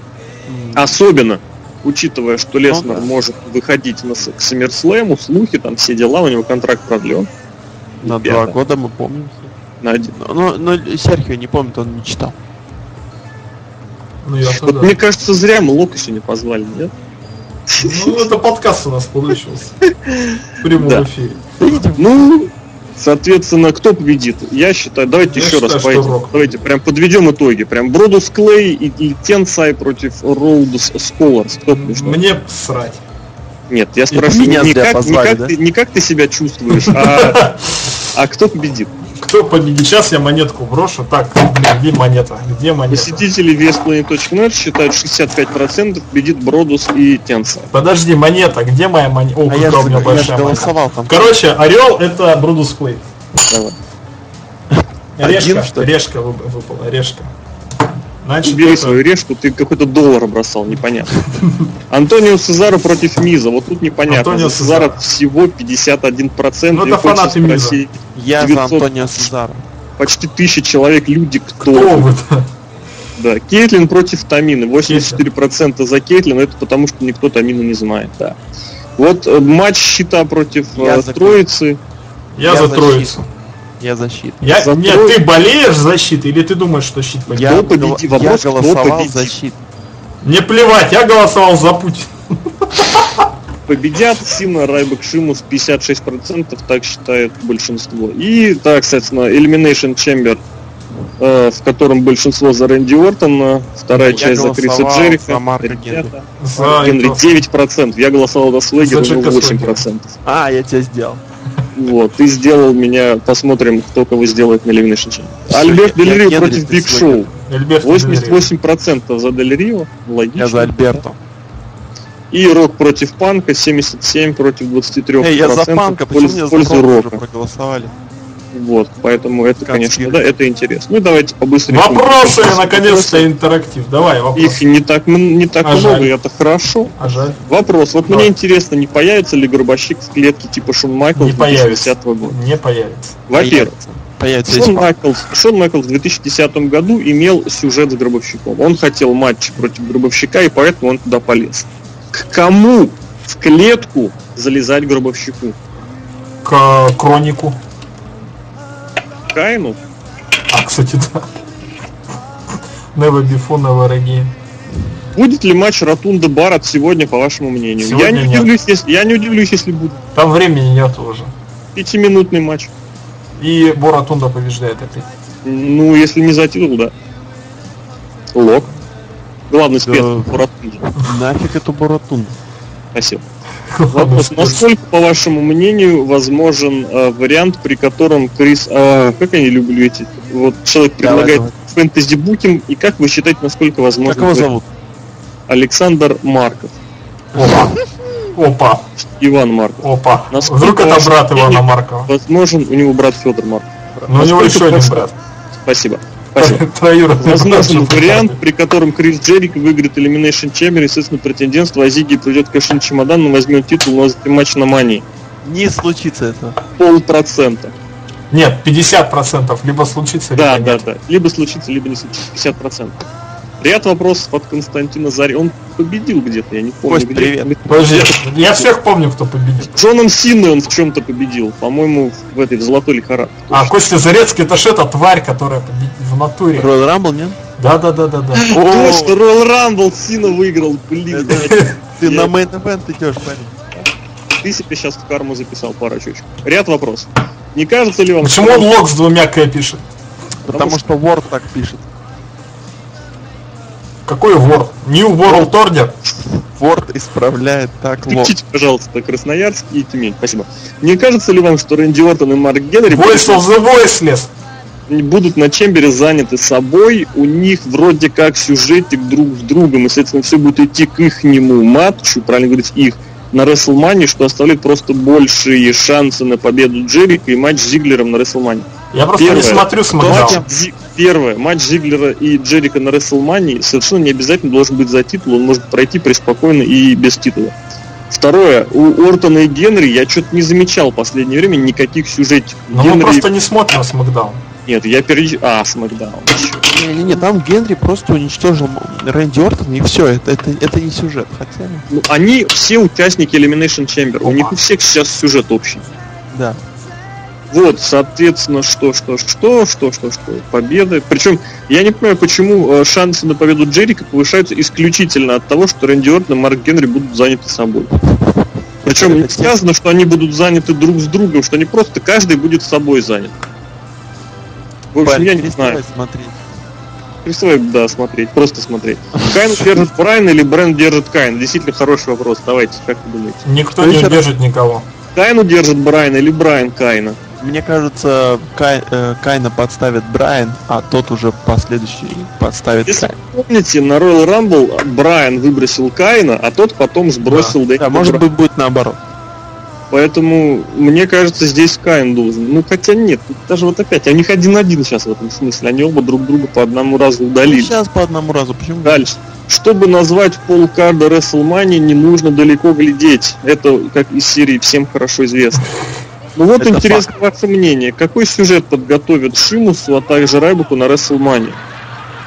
Speaker 2: Особенно, учитывая, что Леснер
Speaker 3: да.
Speaker 2: может выходить на к Саммерслэму, слухи, там все дела, у него контракт продлен.
Speaker 3: на два года мы помним.
Speaker 2: На один.
Speaker 3: Но, но Серхио не помнит, он не читал.
Speaker 1: Ну, я
Speaker 2: Вот мне кажется, зря мы Лока сегодня позвали, нет?
Speaker 1: Ну, это подкаст у нас получился. [LAUGHS] В прямом
Speaker 2: Да.
Speaker 1: эфире.
Speaker 2: Ну, соответственно, кто победит? Я считаю, давайте
Speaker 1: Я
Speaker 2: еще раз
Speaker 1: считаю, что
Speaker 2: пойдем. Давайте прям подведем итоги. Прям Бродус Клей и, и Тенсай против Rhodes Scholars. Кто побеждает?
Speaker 1: Мне срать.
Speaker 2: Нет, я
Speaker 3: меня
Speaker 2: не как, не, как
Speaker 3: да?
Speaker 2: ты, не как ты себя чувствуешь, а, [LAUGHS] а кто победит.
Speaker 1: Кто победит? Сейчас я монетку брошу. Так, где монета? Где монета?
Speaker 2: Посетители VSPlanet.net считают 65% победит Бродус и Тенсай.
Speaker 1: Подожди, монета. Где моя монета? О,
Speaker 3: А я
Speaker 1: какая
Speaker 3: же
Speaker 1: у меня
Speaker 3: я
Speaker 1: большая монета.
Speaker 3: голосовал там.
Speaker 1: Короче, орел это Бродус Клей.
Speaker 2: Давай.
Speaker 1: Решка,
Speaker 3: Один, что
Speaker 1: решка вып- выпала, решка. Значит,
Speaker 2: Убери
Speaker 1: это-
Speaker 2: свою решку, ты какой-то доллар бросал, непонятно. [LAUGHS] Антонио Сезаро против Миза, вот тут непонятно.
Speaker 1: Антонио
Speaker 2: За Сезаро всего 51%.
Speaker 1: Ну,
Speaker 2: и
Speaker 1: это
Speaker 2: хочется
Speaker 1: фанаты Миза.
Speaker 3: Я
Speaker 2: 900.
Speaker 3: за Антонио Сезаро.
Speaker 2: почти тысяча человек, люди, кто,
Speaker 1: Кто вы-то?
Speaker 2: Да, Кейтлин против Тамины. 84% за Кейтлин, это потому что никто Тамину не знает, да. Вот э, матч щита против
Speaker 3: Я
Speaker 2: э,
Speaker 3: за
Speaker 2: Троицы.
Speaker 1: Я,
Speaker 3: Я
Speaker 1: за
Speaker 3: за
Speaker 1: троицу.
Speaker 3: Я защит.
Speaker 1: Я,
Speaker 2: За
Speaker 1: нет,
Speaker 2: Трой-
Speaker 1: ты болеешь за щит или ты думаешь, что щит победит?
Speaker 3: Я,
Speaker 2: победи- вопрос,
Speaker 3: я
Speaker 2: кто
Speaker 3: голосовал
Speaker 2: победит?
Speaker 3: за щит.
Speaker 1: Мне плевать, я голосовал за Путин.
Speaker 2: Победят Сина Райбек Шимус 56%, так считает большинство. И, так, соответственно, Elimination Chamber, э, в котором большинство за Рэнди Ортона, вторая
Speaker 3: Я
Speaker 2: часть за Криса Джерика.
Speaker 3: за Марка Генри.
Speaker 1: За
Speaker 2: Марк Генри
Speaker 1: это-
Speaker 2: 9%. Я голосовал за Слэгера. 8%.
Speaker 3: А, я тебя сделал.
Speaker 2: Вот, ты сделал меня, посмотрим, кто кого сделает на.
Speaker 3: Всё,
Speaker 2: Альберт Дель против Биг. Шоу.
Speaker 1: Эльберт
Speaker 2: 88% за Дель Рио, логично.
Speaker 3: Я за Альберто.
Speaker 2: И Рок против Панка, 77 против 23%.
Speaker 3: Эй, я за Панка, почему
Speaker 2: пользу,
Speaker 3: мне за Рока. проголосовали?
Speaker 2: Вот, поэтому это,
Speaker 3: Конспирация.
Speaker 2: конечно, да, это интересно. Ну давайте побыстрее.
Speaker 1: Вопросы, наконец-то, интерактив. Давай, вопрос.
Speaker 2: Их не так, не так
Speaker 1: А
Speaker 2: много,
Speaker 1: жаль.
Speaker 2: это хорошо.
Speaker 1: А жаль.
Speaker 2: Вопрос. Вот
Speaker 1: Давай.
Speaker 2: мне интересно, не появится ли Гробовщик в клетке типа Шон Майклс
Speaker 1: Не появится.
Speaker 2: 2010 года?
Speaker 1: Не появится.
Speaker 2: Во-первых,
Speaker 3: Появится
Speaker 2: Шон Майклс, Шон Майклс в 2010 году имел сюжет с Гробовщиком. Он хотел матч против Гробовщика, и поэтому он туда полез. К кому в клетку залезать Гробовщику?
Speaker 1: К Кронику.
Speaker 2: Кайну?
Speaker 1: А, кстати, да. Never before, never again.
Speaker 2: Будет ли матч Ротунда Барат сегодня, по вашему мнению? я,
Speaker 1: Сегодня
Speaker 2: не
Speaker 1: нет.
Speaker 2: удивлюсь, если, я не удивлюсь, если будет
Speaker 1: Там времени нет уже.
Speaker 2: пятиминутный матч.
Speaker 1: И Боратунда побеждает опять.
Speaker 2: Ну, если не за титул, да. Лок. Главный спец
Speaker 3: Да.
Speaker 2: по Ротунде.
Speaker 3: Нафиг эту Боратунду.
Speaker 2: Спасибо. Вопрос. [LAUGHS] Насколько, по вашему мнению, возможен э, вариант, при котором Крис... а, как я не люблю эти... Вот человек предлагает
Speaker 3: давай.
Speaker 2: фэнтези букинг, и как вы считаете, насколько возможен
Speaker 3: Как его зовут?
Speaker 2: Александр Марков.
Speaker 1: Опа. Опа.
Speaker 2: Иван Марков.
Speaker 1: Опа.
Speaker 2: Насколько
Speaker 1: Вдруг это брат Ивана Маркова.
Speaker 2: Возможен у него брат Федор Марков.
Speaker 1: Но у него
Speaker 2: Насколько
Speaker 1: еще один брат.
Speaker 2: Спасибо. [LAUGHS] Возможен вариант, при котором Крис Джерик выиграет Elimination Chamber, естественно, претендентство, а Зиги придет к Кашин чемодан, но возьмет титул, но затем матч на мании.
Speaker 3: Не случится этого.
Speaker 2: Полпроцента.
Speaker 1: Нет, 50%. Либо случится,
Speaker 2: Да,
Speaker 1: либо
Speaker 2: да,
Speaker 1: нет.
Speaker 2: да. Либо случится, либо не случится. 50%. Ряд вопросов от Константина Зари. Он победил где-то, я не помню.
Speaker 3: Кость,
Speaker 2: где.
Speaker 3: привет.
Speaker 1: Подожди, я всех помню, кто победил.
Speaker 2: Джоном Синной он в чем-то победил. По-моему, в этой в золотой лихорадке.
Speaker 1: А, Костя Зарецкий, это ж эта тварь, которая победила натуре.
Speaker 3: Royal Rumble, нет?
Speaker 1: Да, да, да, да, да.
Speaker 2: Точно, Royal Rumble Сина выиграл, блин.
Speaker 3: Ты на мейн event идешь, парень.
Speaker 2: Ты себе сейчас в карму записал пару чучек. Ряд вопросов. Не кажется ли вам...
Speaker 1: Почему он лог с двумя К пишет?
Speaker 3: Потому что Word так пишет.
Speaker 1: Какой вор? New World Order?
Speaker 3: Word исправляет так лог.
Speaker 2: Включите, пожалуйста, Красноярск и Тюмень. Спасибо. Не кажется ли вам, что Рэнди Ортон и Марк Генри
Speaker 1: Voice of the Voiceless.
Speaker 2: Будут на Чембере заняты собой, у них вроде как сюжетик друг с другом, и, соответственно, все будет идти к ихнему матчу, правильно говорить, их, на Рестлмане, что оставляет просто большие шансы на победу Джерика и матч с Зиглером на Рестлмане.
Speaker 1: Я просто не
Speaker 2: Первое.
Speaker 1: смотрю
Speaker 2: Матч. Зи- Первое. Матч Зиглера и Джерика на Рестлмане совершенно не обязательно должен быть за титул, он может пройти преспокойно и без титула. Второе. У Ортона и Генри я что-то не замечал в последнее время никаких сюжетиков.
Speaker 1: Но мы
Speaker 2: Генри-
Speaker 1: просто не смотрим Смакдаун.
Speaker 2: Нет, я переж... А, Смакдаун. Чё.
Speaker 3: Не-не-не, там Генри просто уничтожил Рэнди Ортона и все, это, это, это не сюжет. Хотя,
Speaker 2: Ну, они все участники Elimination Chamber. У них у всех сейчас сюжет общий.
Speaker 3: да.
Speaker 2: Вот, соответственно, что, что, что, что, что, что, победы. Причем, я не понимаю, почему э, шансы на победу Джерика повышаются исключительно от того, что Рэнди Ортон и Марк Генри будут заняты собой. Причем не сказано, что они будут заняты друг с другом, что они просто каждый будет собой занят. В общем,
Speaker 3: Парень,
Speaker 2: я не знаю.
Speaker 3: смотреть.
Speaker 2: Переставай, да, смотреть, просто смотреть. Кайн держит Брайан или Брайан держит Кайн? Действительно хороший вопрос. Давайте, как вы думаете?
Speaker 1: Никто не держит никого.
Speaker 2: Кайну держит Брайан или Брайан Кайна?
Speaker 3: Мне кажется, Кай- э, Кайна подставит Брайан, а тот уже последующий подставит
Speaker 2: Если
Speaker 3: Кайна.
Speaker 2: помните, на Royal Rumble Брайан выбросил Кайна, а тот потом сбросил Дэйва
Speaker 3: Да, может
Speaker 2: Брайана.
Speaker 3: быть, будет наоборот.
Speaker 2: Поэтому, мне кажется, здесь Кайн должен. Ну, хотя нет, даже вот опять, у них один-один сейчас в этом смысле. Они оба друг друга по одному разу удалили.
Speaker 3: Сейчас по одному разу, почему?
Speaker 2: Дальше. Чтобы назвать полкарда WrestleMania, не нужно далеко глядеть. Это, как из серии всем хорошо известно. Ну вот
Speaker 3: Это
Speaker 2: интересно ваше мнение. Какой сюжет подготовит Шимусу, а также Райбуку на Рестлмане?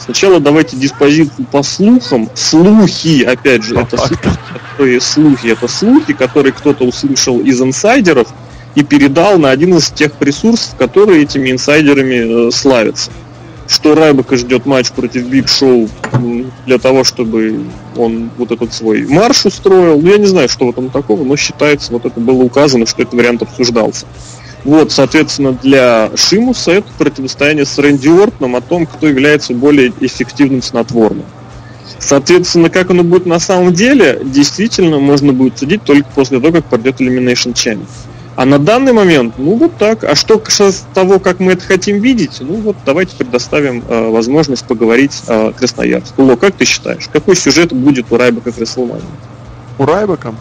Speaker 2: Сначала давайте диспозицию по слухам. Слухи, опять же,
Speaker 3: По
Speaker 2: это слухи, слухи, это слухи, которые кто-то услышал из инсайдеров и передал на один из тех ресурсов, которые этими инсайдерами э, славятся. Что Райбека ждет матч против Биг Шоу для того, чтобы он вот этот свой марш устроил. Ну, я не знаю, что в этом такого, но считается, вот это было указано, что этот вариант обсуждался. Вот, соответственно, для Шимуса это противостояние с Рэнди Ортоном о том, кто является более эффективным снотворным. Соответственно, как оно будет на самом деле, действительно можно будет судить только после того, как пройдет Elimination Chamber. А на данный момент, ну вот так. А что касается того, как мы это хотим видеть, ну вот давайте предоставим э, возможность поговорить о Красноярске. Ло, как ты считаешь, какой сюжет будет у Райбека к Рестлмании?
Speaker 3: У Райбека,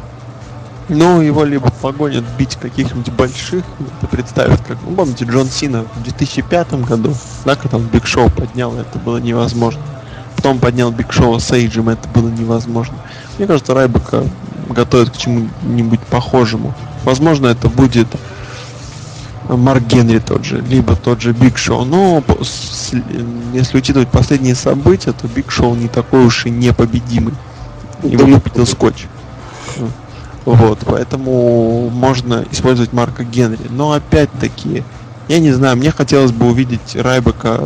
Speaker 3: ну, его либо погонят бить каких-нибудь больших, представят, как, ну, помните, Джон Сина в 2005 году, да, когда он Биг Шоу поднял, это было невозможно. Потом поднял Биг Шоу с Эйджем, это было невозможно. Мне кажется, Райбека готовят к чему-нибудь похожему. Возможно, это будет Марк Генри тот же, либо тот же Биг Шоу. Но если учитывать последние события, то Биг Шоу не такой уж и непобедимый. Его победил Скотч. Вот, поэтому можно использовать Марка Генри. Но опять-таки, я не знаю, мне хотелось бы увидеть Райбека,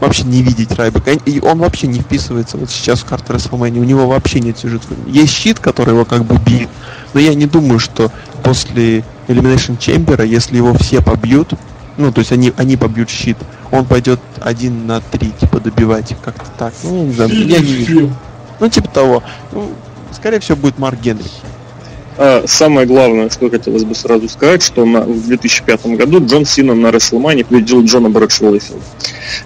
Speaker 3: вообще не видеть Райбека. И он вообще не вписывается вот сейчас в карту WrestleMania. У него вообще нет сюжета. Есть щит, который его как бы бьет. Но я не думаю, что после Elimination Chamber, если его все побьют, ну, то есть они, они побьют щит, он пойдет один на три, типа, добивать как-то так. Ну, я не знаю, я не вижу. Ну, типа того. Ну, скорее всего, будет Марк Генри.
Speaker 2: А, самое главное, что хотелось бы сразу сказать, что на, в 2005 году Джон Сина на Рестлмане победил Джона Брэдшоу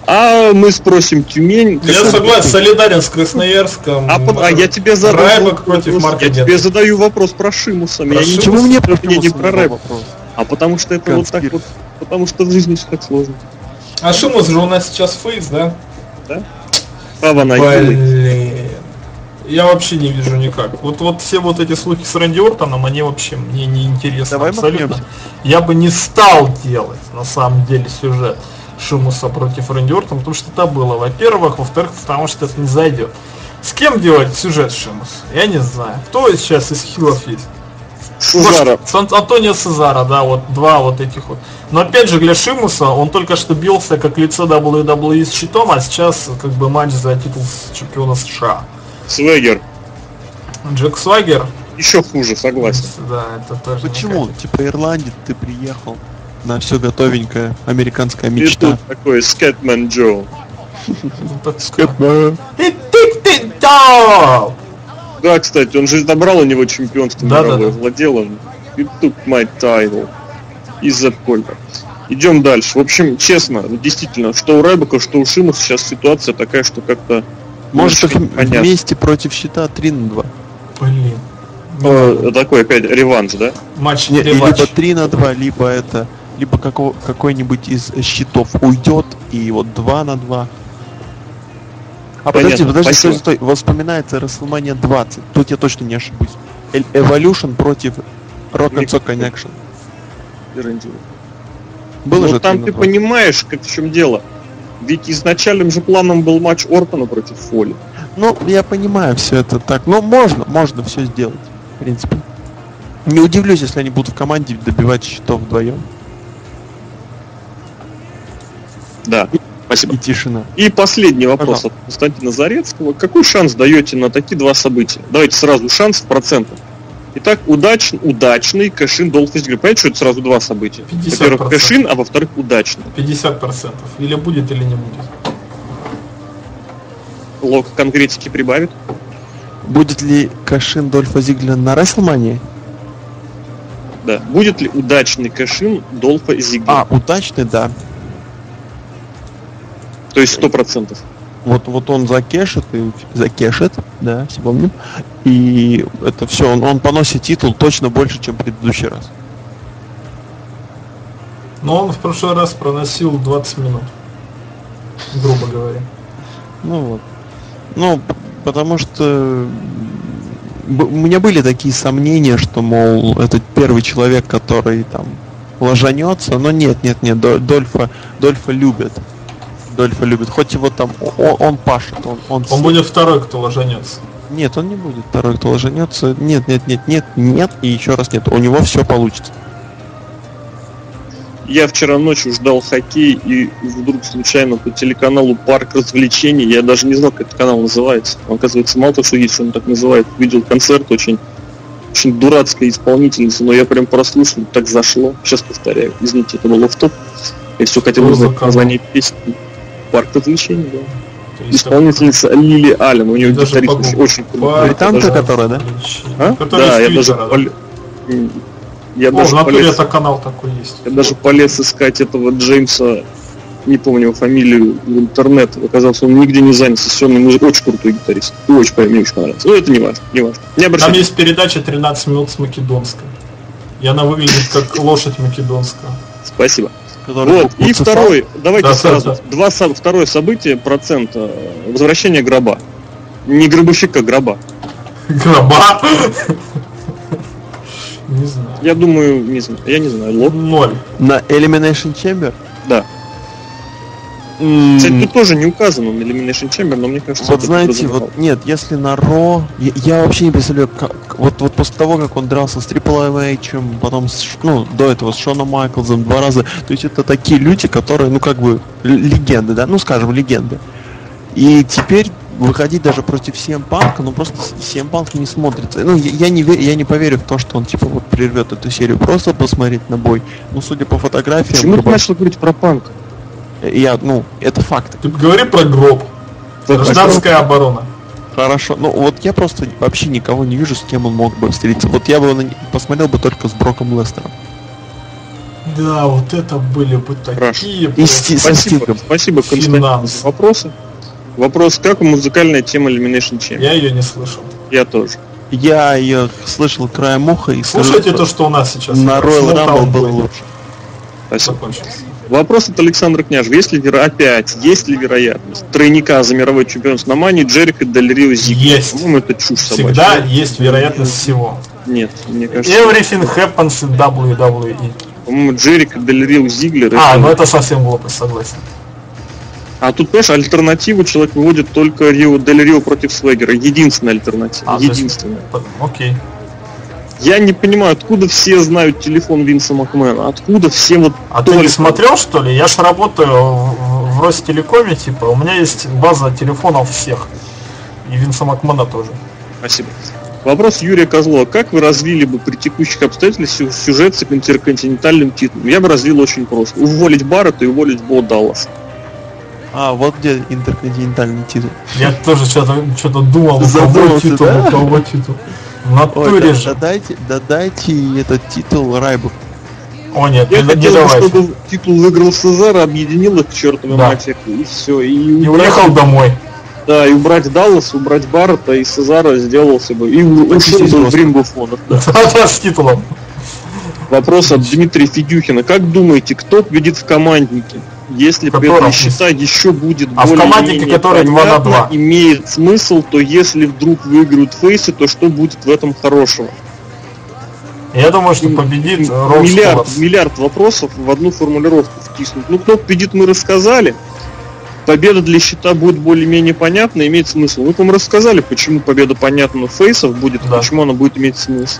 Speaker 2: А мы спросим Тюмень...
Speaker 1: Я согласен, солидарен с Красноярском.
Speaker 2: А, по- а я тебе задаю вопрос,
Speaker 1: против Марка
Speaker 2: я тебе задаю вопрос про Шимуса.
Speaker 1: Про
Speaker 2: Я ничего
Speaker 3: Почему мне про
Speaker 2: мне не про
Speaker 3: вопрос?
Speaker 2: А потому что это вот так
Speaker 3: Конспир.
Speaker 2: вот, потому что в жизни все так сложно.
Speaker 1: А Шимус же у нас сейчас фейс, да?
Speaker 2: Право на юлы.
Speaker 1: Блин. Я вообще не вижу никак. Вот, вот все вот эти слухи с Рэнди Ортоном, они вообще мне не интересны
Speaker 3: Давай
Speaker 1: абсолютно.
Speaker 3: махнемся.
Speaker 1: Я бы не стал делать, на самом деле, сюжет Шимуса против Рэнди Ортона, потому что это было, во-первых, во-вторых, потому что это не зайдет. С кем делать сюжет Шимус? Я не знаю. Кто сейчас из хилов есть?
Speaker 2: Сезара.
Speaker 1: Может, Антонио Сезара, да, вот два вот этих вот. Но опять же, для Шимуса, он только что бился как лицо WWE с щитом, а сейчас как бы матч за титул с- чемпиона США.
Speaker 2: Свегер.
Speaker 1: Джек Свагер,
Speaker 2: Еще хуже, согласен.
Speaker 1: да, это тоже
Speaker 3: Почему?
Speaker 1: катит.
Speaker 3: Типа Ирландец, ты приехал на все готовенькое, американская
Speaker 2: И
Speaker 3: мечта.
Speaker 2: тут такой Скэтмен Джо.
Speaker 1: Ну.
Speaker 3: Скэтмен.
Speaker 1: Ты, ты, ты, да!
Speaker 2: Да, кстати, он же забрал у него чемпионство
Speaker 1: Да, да,
Speaker 2: мировое,
Speaker 1: да.
Speaker 2: владел он. И took my title. Из-за Колька. Идем дальше. В общем, честно, действительно, что у Райбека, что у Шимуса сейчас ситуация такая, что как-то
Speaker 3: Может их вместе против щита 3 на 2.
Speaker 1: Блин.
Speaker 2: Э, такой опять реванш, да?
Speaker 1: Матч
Speaker 3: Не,
Speaker 1: реванш.
Speaker 3: либо 3 на 2, либо это либо како- какой-нибудь из щитов уйдет и вот 2 на 2. А подожди,
Speaker 2: Понятно,
Speaker 3: подожди,
Speaker 2: спасибо.
Speaker 3: стой, стой. Воспоминается WrestleMania 20. Тут я точно не ошибусь. Evolution против Rock and Sock Connection. Было
Speaker 2: Ну,
Speaker 3: же
Speaker 2: там
Speaker 3: 3 на
Speaker 2: ты
Speaker 3: 2.
Speaker 2: понимаешь, как в чем дело. Ведь изначальным же планом был матч Ортона против Фоли.
Speaker 3: Ну, я понимаю все это так. Ну, можно, можно все сделать, в принципе. Не удивлюсь, если они будут в команде добивать счетов вдвоем.
Speaker 2: Да, спасибо.
Speaker 3: И тишина.
Speaker 2: И последний вопрос
Speaker 3: Пожалуйста.
Speaker 2: от Константина Зарецкого. Какой шанс даете на такие два события? Давайте сразу шанс в процентах. Итак, удач, удачный кэшин Долфа Зиглер. Понимаете, что это сразу два события?
Speaker 1: 50%.
Speaker 2: Во-первых, кэшин, а во-вторых, удачный.
Speaker 1: 50%. Или будет, или не будет.
Speaker 2: Лог конкретики прибавит.
Speaker 3: Будет ли Кашин Дольфа Зиглера на Рестлмании?
Speaker 2: Да. Будет ли удачный кэшин Долфа Зиглера?
Speaker 3: А, удачный, да.
Speaker 2: То есть сто процентов.
Speaker 3: Вот, вот он закешит и закешит, да, все помним. И это все, он, он поносит титул точно больше, чем в предыдущий раз.
Speaker 1: Но он в прошлый раз проносил 20 минут. Грубо говоря.
Speaker 3: Ну вот. Ну, потому что у меня были такие сомнения, что, мол, этот первый человек, который там ложанется, но нет, нет, нет, До- Дольфа, Дольфа любит. Дольфа любит. Хоть его там, он, он пашет, он, он,
Speaker 1: Он будет второй, кто ложанется.
Speaker 3: Нет, он не будет второй, кто ложанется. Нет, нет, нет, нет, нет, и еще раз нет. У него все получится.
Speaker 2: Я вчера ночью ждал хоккей, и вдруг случайно по телеканалу «Парк развлечений», я даже не знал, как этот канал называется. Он, оказывается, мало того, что есть, что он так называет. Видел концерт очень, очень дурацкой исполнительницы, но я прям прослушал, так зашло. Сейчас повторяю. Извините, это было в топ. Я все хотел узнать название песни. «Парк развлечений», да.
Speaker 1: Есть,
Speaker 2: Исполнительница Лили Аллен, у нее гитарист очень, очень крутой.
Speaker 1: Парк
Speaker 3: Британка,
Speaker 2: Даже-
Speaker 3: которая, да?
Speaker 2: А? Да, я даже,
Speaker 1: да?
Speaker 2: М, я
Speaker 1: О,
Speaker 2: даже
Speaker 1: в
Speaker 2: полез,
Speaker 1: это канал такой есть.
Speaker 2: я даже полез искать этого Джеймса, не помню его фамилию, в интернет. Оказалось, он нигде не занят сессионной музыкой. Очень крутой гитарист. Очень, мне очень понравился. Но это не важно, не важно. Не
Speaker 1: Там
Speaker 2: обращайтесь.
Speaker 1: есть передача 13 минут с македонской. И она выглядит как лошадь македонская.
Speaker 2: Спасибо.
Speaker 3: Который
Speaker 2: Вот, и второй, давайте
Speaker 1: Да,
Speaker 2: сразу.
Speaker 1: да,
Speaker 2: Два, со- второе событие, процент, э, возвращение гроба. Не гробовщика, гроба.
Speaker 1: Гроба. Не знаю.
Speaker 2: Я думаю, не знаю, я не знаю, лоб.
Speaker 1: Ноль.
Speaker 3: На Elimination Chamber?
Speaker 2: Кстати, тут тоже не указано на Elimination Chamber, но мне кажется,
Speaker 3: Вот знаете, вот нет, если на Ро, я, я вообще не представляю, как, вот, вот после того, как он дрался с Triple H, потом, с, ну, до этого с Шоном Майклзом два раза, то есть это такие люди, которые, ну, как бы, легенды, да, ну, скажем, легенды. И теперь выходить даже против CM Punk, ну, просто CM Punk не смотрится. Ну, я, я не верю, я не поверю в то, что он, типа, вот прервет эту серию, просто посмотреть на бой. Ну, судя по фотографиям,
Speaker 2: Почему ты начал говорить про панк?
Speaker 3: Я, ну, это факт.
Speaker 1: Ты говори про гроб. Гражданская оборона.
Speaker 3: Хорошо, ну вот я просто вообще никого не вижу, с кем он мог бы встретиться. Вот я бы посмотрел бы только с Броком Лестером.
Speaker 1: Да, вот это были бы
Speaker 2: Хорошо.
Speaker 1: такие...
Speaker 3: И со
Speaker 2: Спасибо, спасибо, Константин, за вопросы. Вопрос, как музыкальная тема Elimination Chamber?
Speaker 1: Я ее не слышал.
Speaker 2: Я тоже.
Speaker 3: Я ее слышал краем уха и скажу,
Speaker 1: Слушайте
Speaker 3: что
Speaker 1: то, что у нас сейчас.
Speaker 3: на. Royal Rumble было лучше.
Speaker 2: Спасибо.
Speaker 1: закончился.
Speaker 2: Вопрос от Александра Княжева. Есть ли веро... опять, есть ли вероятность тройника за мировой чемпионство на Мани Джерика Дель Рио Зиглер?
Speaker 1: Есть.
Speaker 2: По-моему, это чушь собачья.
Speaker 1: Всегда есть вероятность всего.
Speaker 2: Нет, мне кажется.
Speaker 1: Everything happens in WWE.
Speaker 2: По-моему, Джерика Дель Рио Зиглер.
Speaker 1: А,
Speaker 2: это-
Speaker 1: ну это совсем глупость, согласен.
Speaker 2: А тут, понимаешь, альтернативу человек выводит только Рио Дель Рио против Свегера. Единственная альтернатива.
Speaker 1: А, есть-
Speaker 2: Единственная.
Speaker 1: П- Окей.
Speaker 2: Я не понимаю, откуда все знают телефон Винса Макмена. Откуда все вот
Speaker 1: А ты не
Speaker 2: только-
Speaker 1: смотрел, что ли? Я ж работаю в, в Ростелекоме, типа, у меня есть база телефонов всех. И Винса Макмана тоже.
Speaker 2: Спасибо. Вопрос Юрия Козлова. Как вы развили бы при текущих обстоятельствах сю- сюжет с интерконтинентальным титулом? Я бы развил очень просто. Уволить Баррета и уволить Бо Даллас.
Speaker 3: А, вот где интерконтинентальный титул.
Speaker 1: Я тоже что-то что думал, у кого титул,
Speaker 3: да?
Speaker 1: у кого титул. В
Speaker 3: Ой,
Speaker 1: натуре
Speaker 3: да,
Speaker 1: же.
Speaker 3: да дайте, да дайте этот титул Райбу.
Speaker 1: О нет,
Speaker 2: Я
Speaker 1: не, не
Speaker 2: хотел бы,
Speaker 1: давайте.
Speaker 2: чтобы титул выиграл Сезар, объединил их к чертовой
Speaker 1: Да.
Speaker 2: матери, и все. И,
Speaker 1: И
Speaker 2: убрать-
Speaker 1: уехал домой.
Speaker 2: Да, и убрать Даллас, убрать Баррета и Сезара сделался бы. И у- ушел бы в of Honor. Да. [LAUGHS]
Speaker 1: Да, с титулом.
Speaker 2: Вопрос от Дмитрия Федюхина. Как думаете, кто победит в команднике? Если победа счета еще будет
Speaker 1: А в
Speaker 2: более
Speaker 1: команднике, которая два на два.
Speaker 2: имеет смысл, то если вдруг выиграют фейсы, то что будет в этом хорошего?
Speaker 1: Я думаю, что победит Роб
Speaker 2: миллиард, миллиард вопросов в одну формулировку втиснуть. Ну, кто победит, мы рассказали. Победа для счета будет более-менее понятна, имеет смысл. Мы вам рассказали, почему победа понятна фейсов будет,
Speaker 1: Да.
Speaker 2: почему она будет иметь смысл.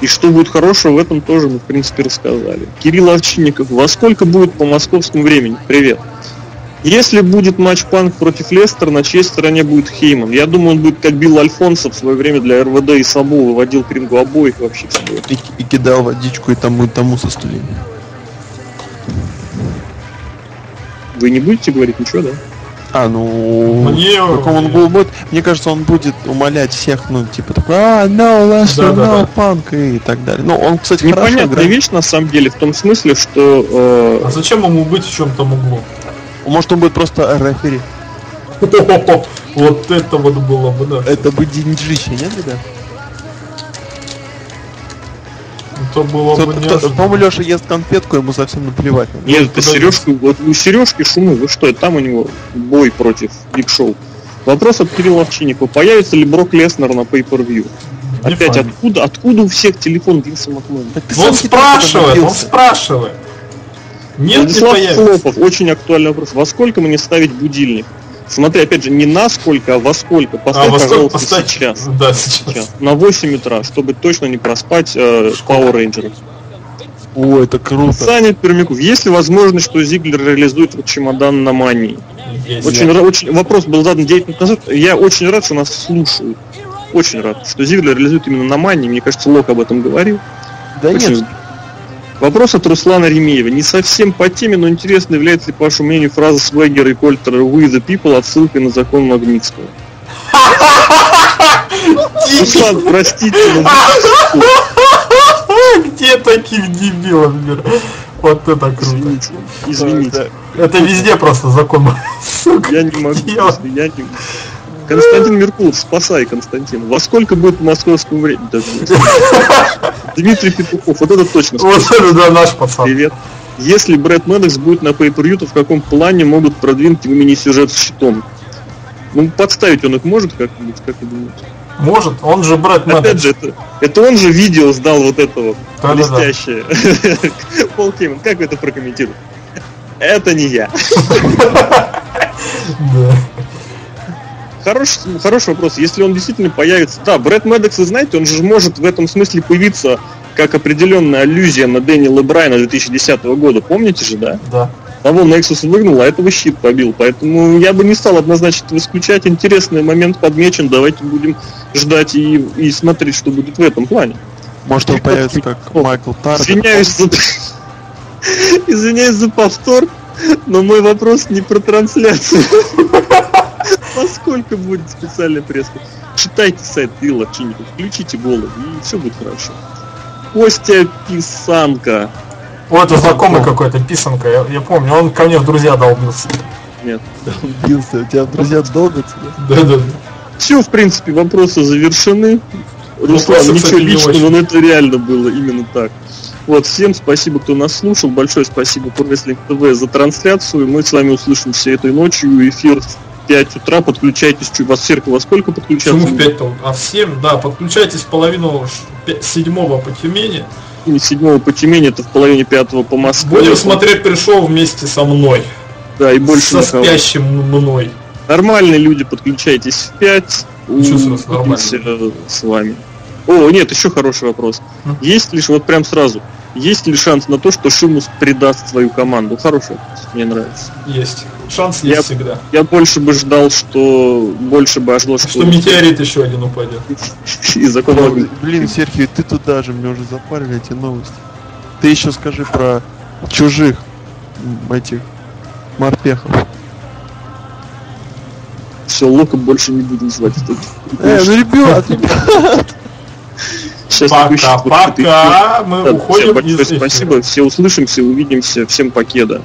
Speaker 2: И что будет хорошего, в этом тоже мы, в принципе, рассказали. Кирилл Овчинников, во сколько будет по московскому времени? Привет. Если будет матч Панк против Лестера, на чьей стороне будет Хейман? Я думаю, он будет как Билл Альфонсо в свое время для РВД и Сабу выводил к рингу обоих вообще.
Speaker 3: И, и кидал водичку и тому, и тому со стульями.
Speaker 2: Вы не будете говорить ничего, да?
Speaker 3: А, ну...
Speaker 1: Мне...
Speaker 3: Он был будет, мне кажется, он будет умолять всех, ну, типа такой, а, no, Lester,
Speaker 1: Да-да-да.
Speaker 3: no, punk, и так далее. Ну, он, кстати, хорошо
Speaker 2: Непонятная
Speaker 3: играет.
Speaker 2: вещь на самом деле в том смысле, что э,
Speaker 1: А зачем ему быть в чем-то углу?
Speaker 3: Может, он будет просто рефери. [LAUGHS]
Speaker 1: Вот это вот было бы, да.
Speaker 3: Это бы деньжище, нет, ребят?
Speaker 1: Это было
Speaker 3: Кто-
Speaker 1: бы
Speaker 3: кто-
Speaker 1: неожиданно.
Speaker 3: По-моему, Леша ест конфетку, ему совсем наплевать.
Speaker 2: нет, это
Speaker 1: куда
Speaker 2: Сережка, вот у Сережки шумы, вы что, там у него бой против Биг Шоу. Вопрос от Кирилла Овчинникова. Появится ли Брок Леснер на Pay-Per-View?
Speaker 1: Не
Speaker 2: Опять
Speaker 1: факт.
Speaker 2: откуда, откуда у всех телефон Винса Макмена?
Speaker 1: Ну, Он спрашивает, он спрашивает. Нет, не
Speaker 2: Владислав
Speaker 1: появится.
Speaker 2: Хлопов, очень актуальный вопрос. Во сколько мне ставить будильник? Смотри, опять же, не на сколько, а во сколько. Поставь,
Speaker 1: А, во сколько поставить?
Speaker 2: сейчас.
Speaker 1: Да, сейчас.
Speaker 2: Сейчас. На 8 утра, чтобы точно не проспать э, Power Rangers.
Speaker 3: О, это круто.
Speaker 2: Саня Пермяков, есть ли возможность, что Зиглер реализует вот чемодан на мании?
Speaker 1: Есть.
Speaker 2: Очень, ра- очень, вопрос был задан 9 минут назад. Я очень рад, что нас слушают. Очень рад, что Зиглер реализует именно на мании. Мне кажется, Лок об этом говорил.
Speaker 3: Да
Speaker 2: Очень
Speaker 3: нет,
Speaker 2: Вопрос от Руслана Ремеева. Не совсем по теме, но интересно, является ли, по вашему мнению, фраза Свегера и Кольтера «We the people» отсылкой на закон Магнитского? [LAUGHS] Руслан, простите, но [LAUGHS]
Speaker 1: Где таких дебилов мир? Вот это круто.
Speaker 2: извините. Извините.
Speaker 1: Это везде просто закон. Сука.
Speaker 2: Я не могу. Я не... Константин Меркулов, спасай, Константин. Во сколько будет по московскому времени? Да, Дмитрий Петухов, вот это точно.
Speaker 1: Вот это да, наш пацан.
Speaker 2: Привет. Если Брэд Мэддокс будет на pay per то в каком плане могут продвинуть его мини-сюжет с щитом? Ну, подставить он их может как-нибудь, как вы думаете?
Speaker 1: Может, он же Брэд
Speaker 2: Опять
Speaker 1: Мэддокс.
Speaker 2: же, это, это он же видео сдал вот это вот
Speaker 1: Да-да-да.
Speaker 2: блестящее. [LAUGHS] Пол Хейман, как вы это прокомментируете? Это не я. [LAUGHS]
Speaker 1: Да.
Speaker 2: Хороший, хороший вопрос. Если он действительно появится... Да, Брэд Мэддокс, вы знаете, он же может в этом смысле появиться как определенная аллюзия на Дэниела Брайна 2010 года. Помните же, да?
Speaker 1: Да.
Speaker 2: Того Nexus выгнал, а этого щит побил. Поэтому я бы не стал однозначно исключать. Интересный момент подмечен. Давайте будем ждать и, и смотреть, что будет в этом плане.
Speaker 3: может он появится как Майкл Таргет.
Speaker 2: Извиняюсь за... [LAUGHS] Извиняюсь за повтор, но мой вопрос не про трансляцию. [LAUGHS] Поскольку будет специальная пресска. Читайте сайт Вилла Чинников, включите голову, и все будет хорошо. Костя Писанка.
Speaker 1: Вот это знакомый какой-то, писанка, я, я помню, он ко мне в друзья долбился.
Speaker 2: Нет.
Speaker 3: Бился, у тебя друзья [LAUGHS] долбятся, да?
Speaker 1: Да, да.
Speaker 2: Все, в принципе, вопросы завершены. Руслан,
Speaker 1: Вопросы,
Speaker 2: ничего личного, но это реально было именно так. Вот, всем спасибо, кто нас слушал. Большое спасибо Pro Wrestling TV за трансляцию. Мы с вами услышимся этой ночью. Эфир в 5 утра. Подключайтесь. Чуть вас церковь во сколько подключаться?
Speaker 1: Почему в 5 -то? А в 7, да, подключайтесь в половину ш- пя- седьмого по Тюмени.
Speaker 2: Не седьмого по Тюмени, это в половине пятого по Москве.
Speaker 1: Будем смотреть пришел вместе со мной.
Speaker 2: Да, и больше
Speaker 1: со
Speaker 2: никого.
Speaker 1: спящим мной.
Speaker 2: Нормальные люди, подключайтесь в 5.
Speaker 1: Ничего себе, нормально.
Speaker 2: Увидимся с вами. О, нет, еще хороший вопрос. Есть лишь, вот прям сразу, есть ли шанс на то, что Шимус предаст свою команду? Хороший вопрос, мне нравится.
Speaker 1: Есть. Шанс есть
Speaker 2: Я-
Speaker 1: всегда.
Speaker 2: Я больше бы ждал, что... Больше бы ожидал, что...
Speaker 1: Что метеорит еще один упадет. [LAUGHS]
Speaker 2: Из закона
Speaker 3: Ой, Блин, Серхио, ты туда же, мне уже запарили эти новости. Ты еще скажи про чужих этих морпехов.
Speaker 2: Все, Лока больше не будем звать.
Speaker 3: Э, ну ребят, ребят. [LAUGHS]
Speaker 2: Вот
Speaker 1: Пока-пока. Мы
Speaker 2: Да,
Speaker 1: уходим
Speaker 2: всем большое
Speaker 1: из
Speaker 2: спасибо. Все услышимся, увидимся. Всем покеда.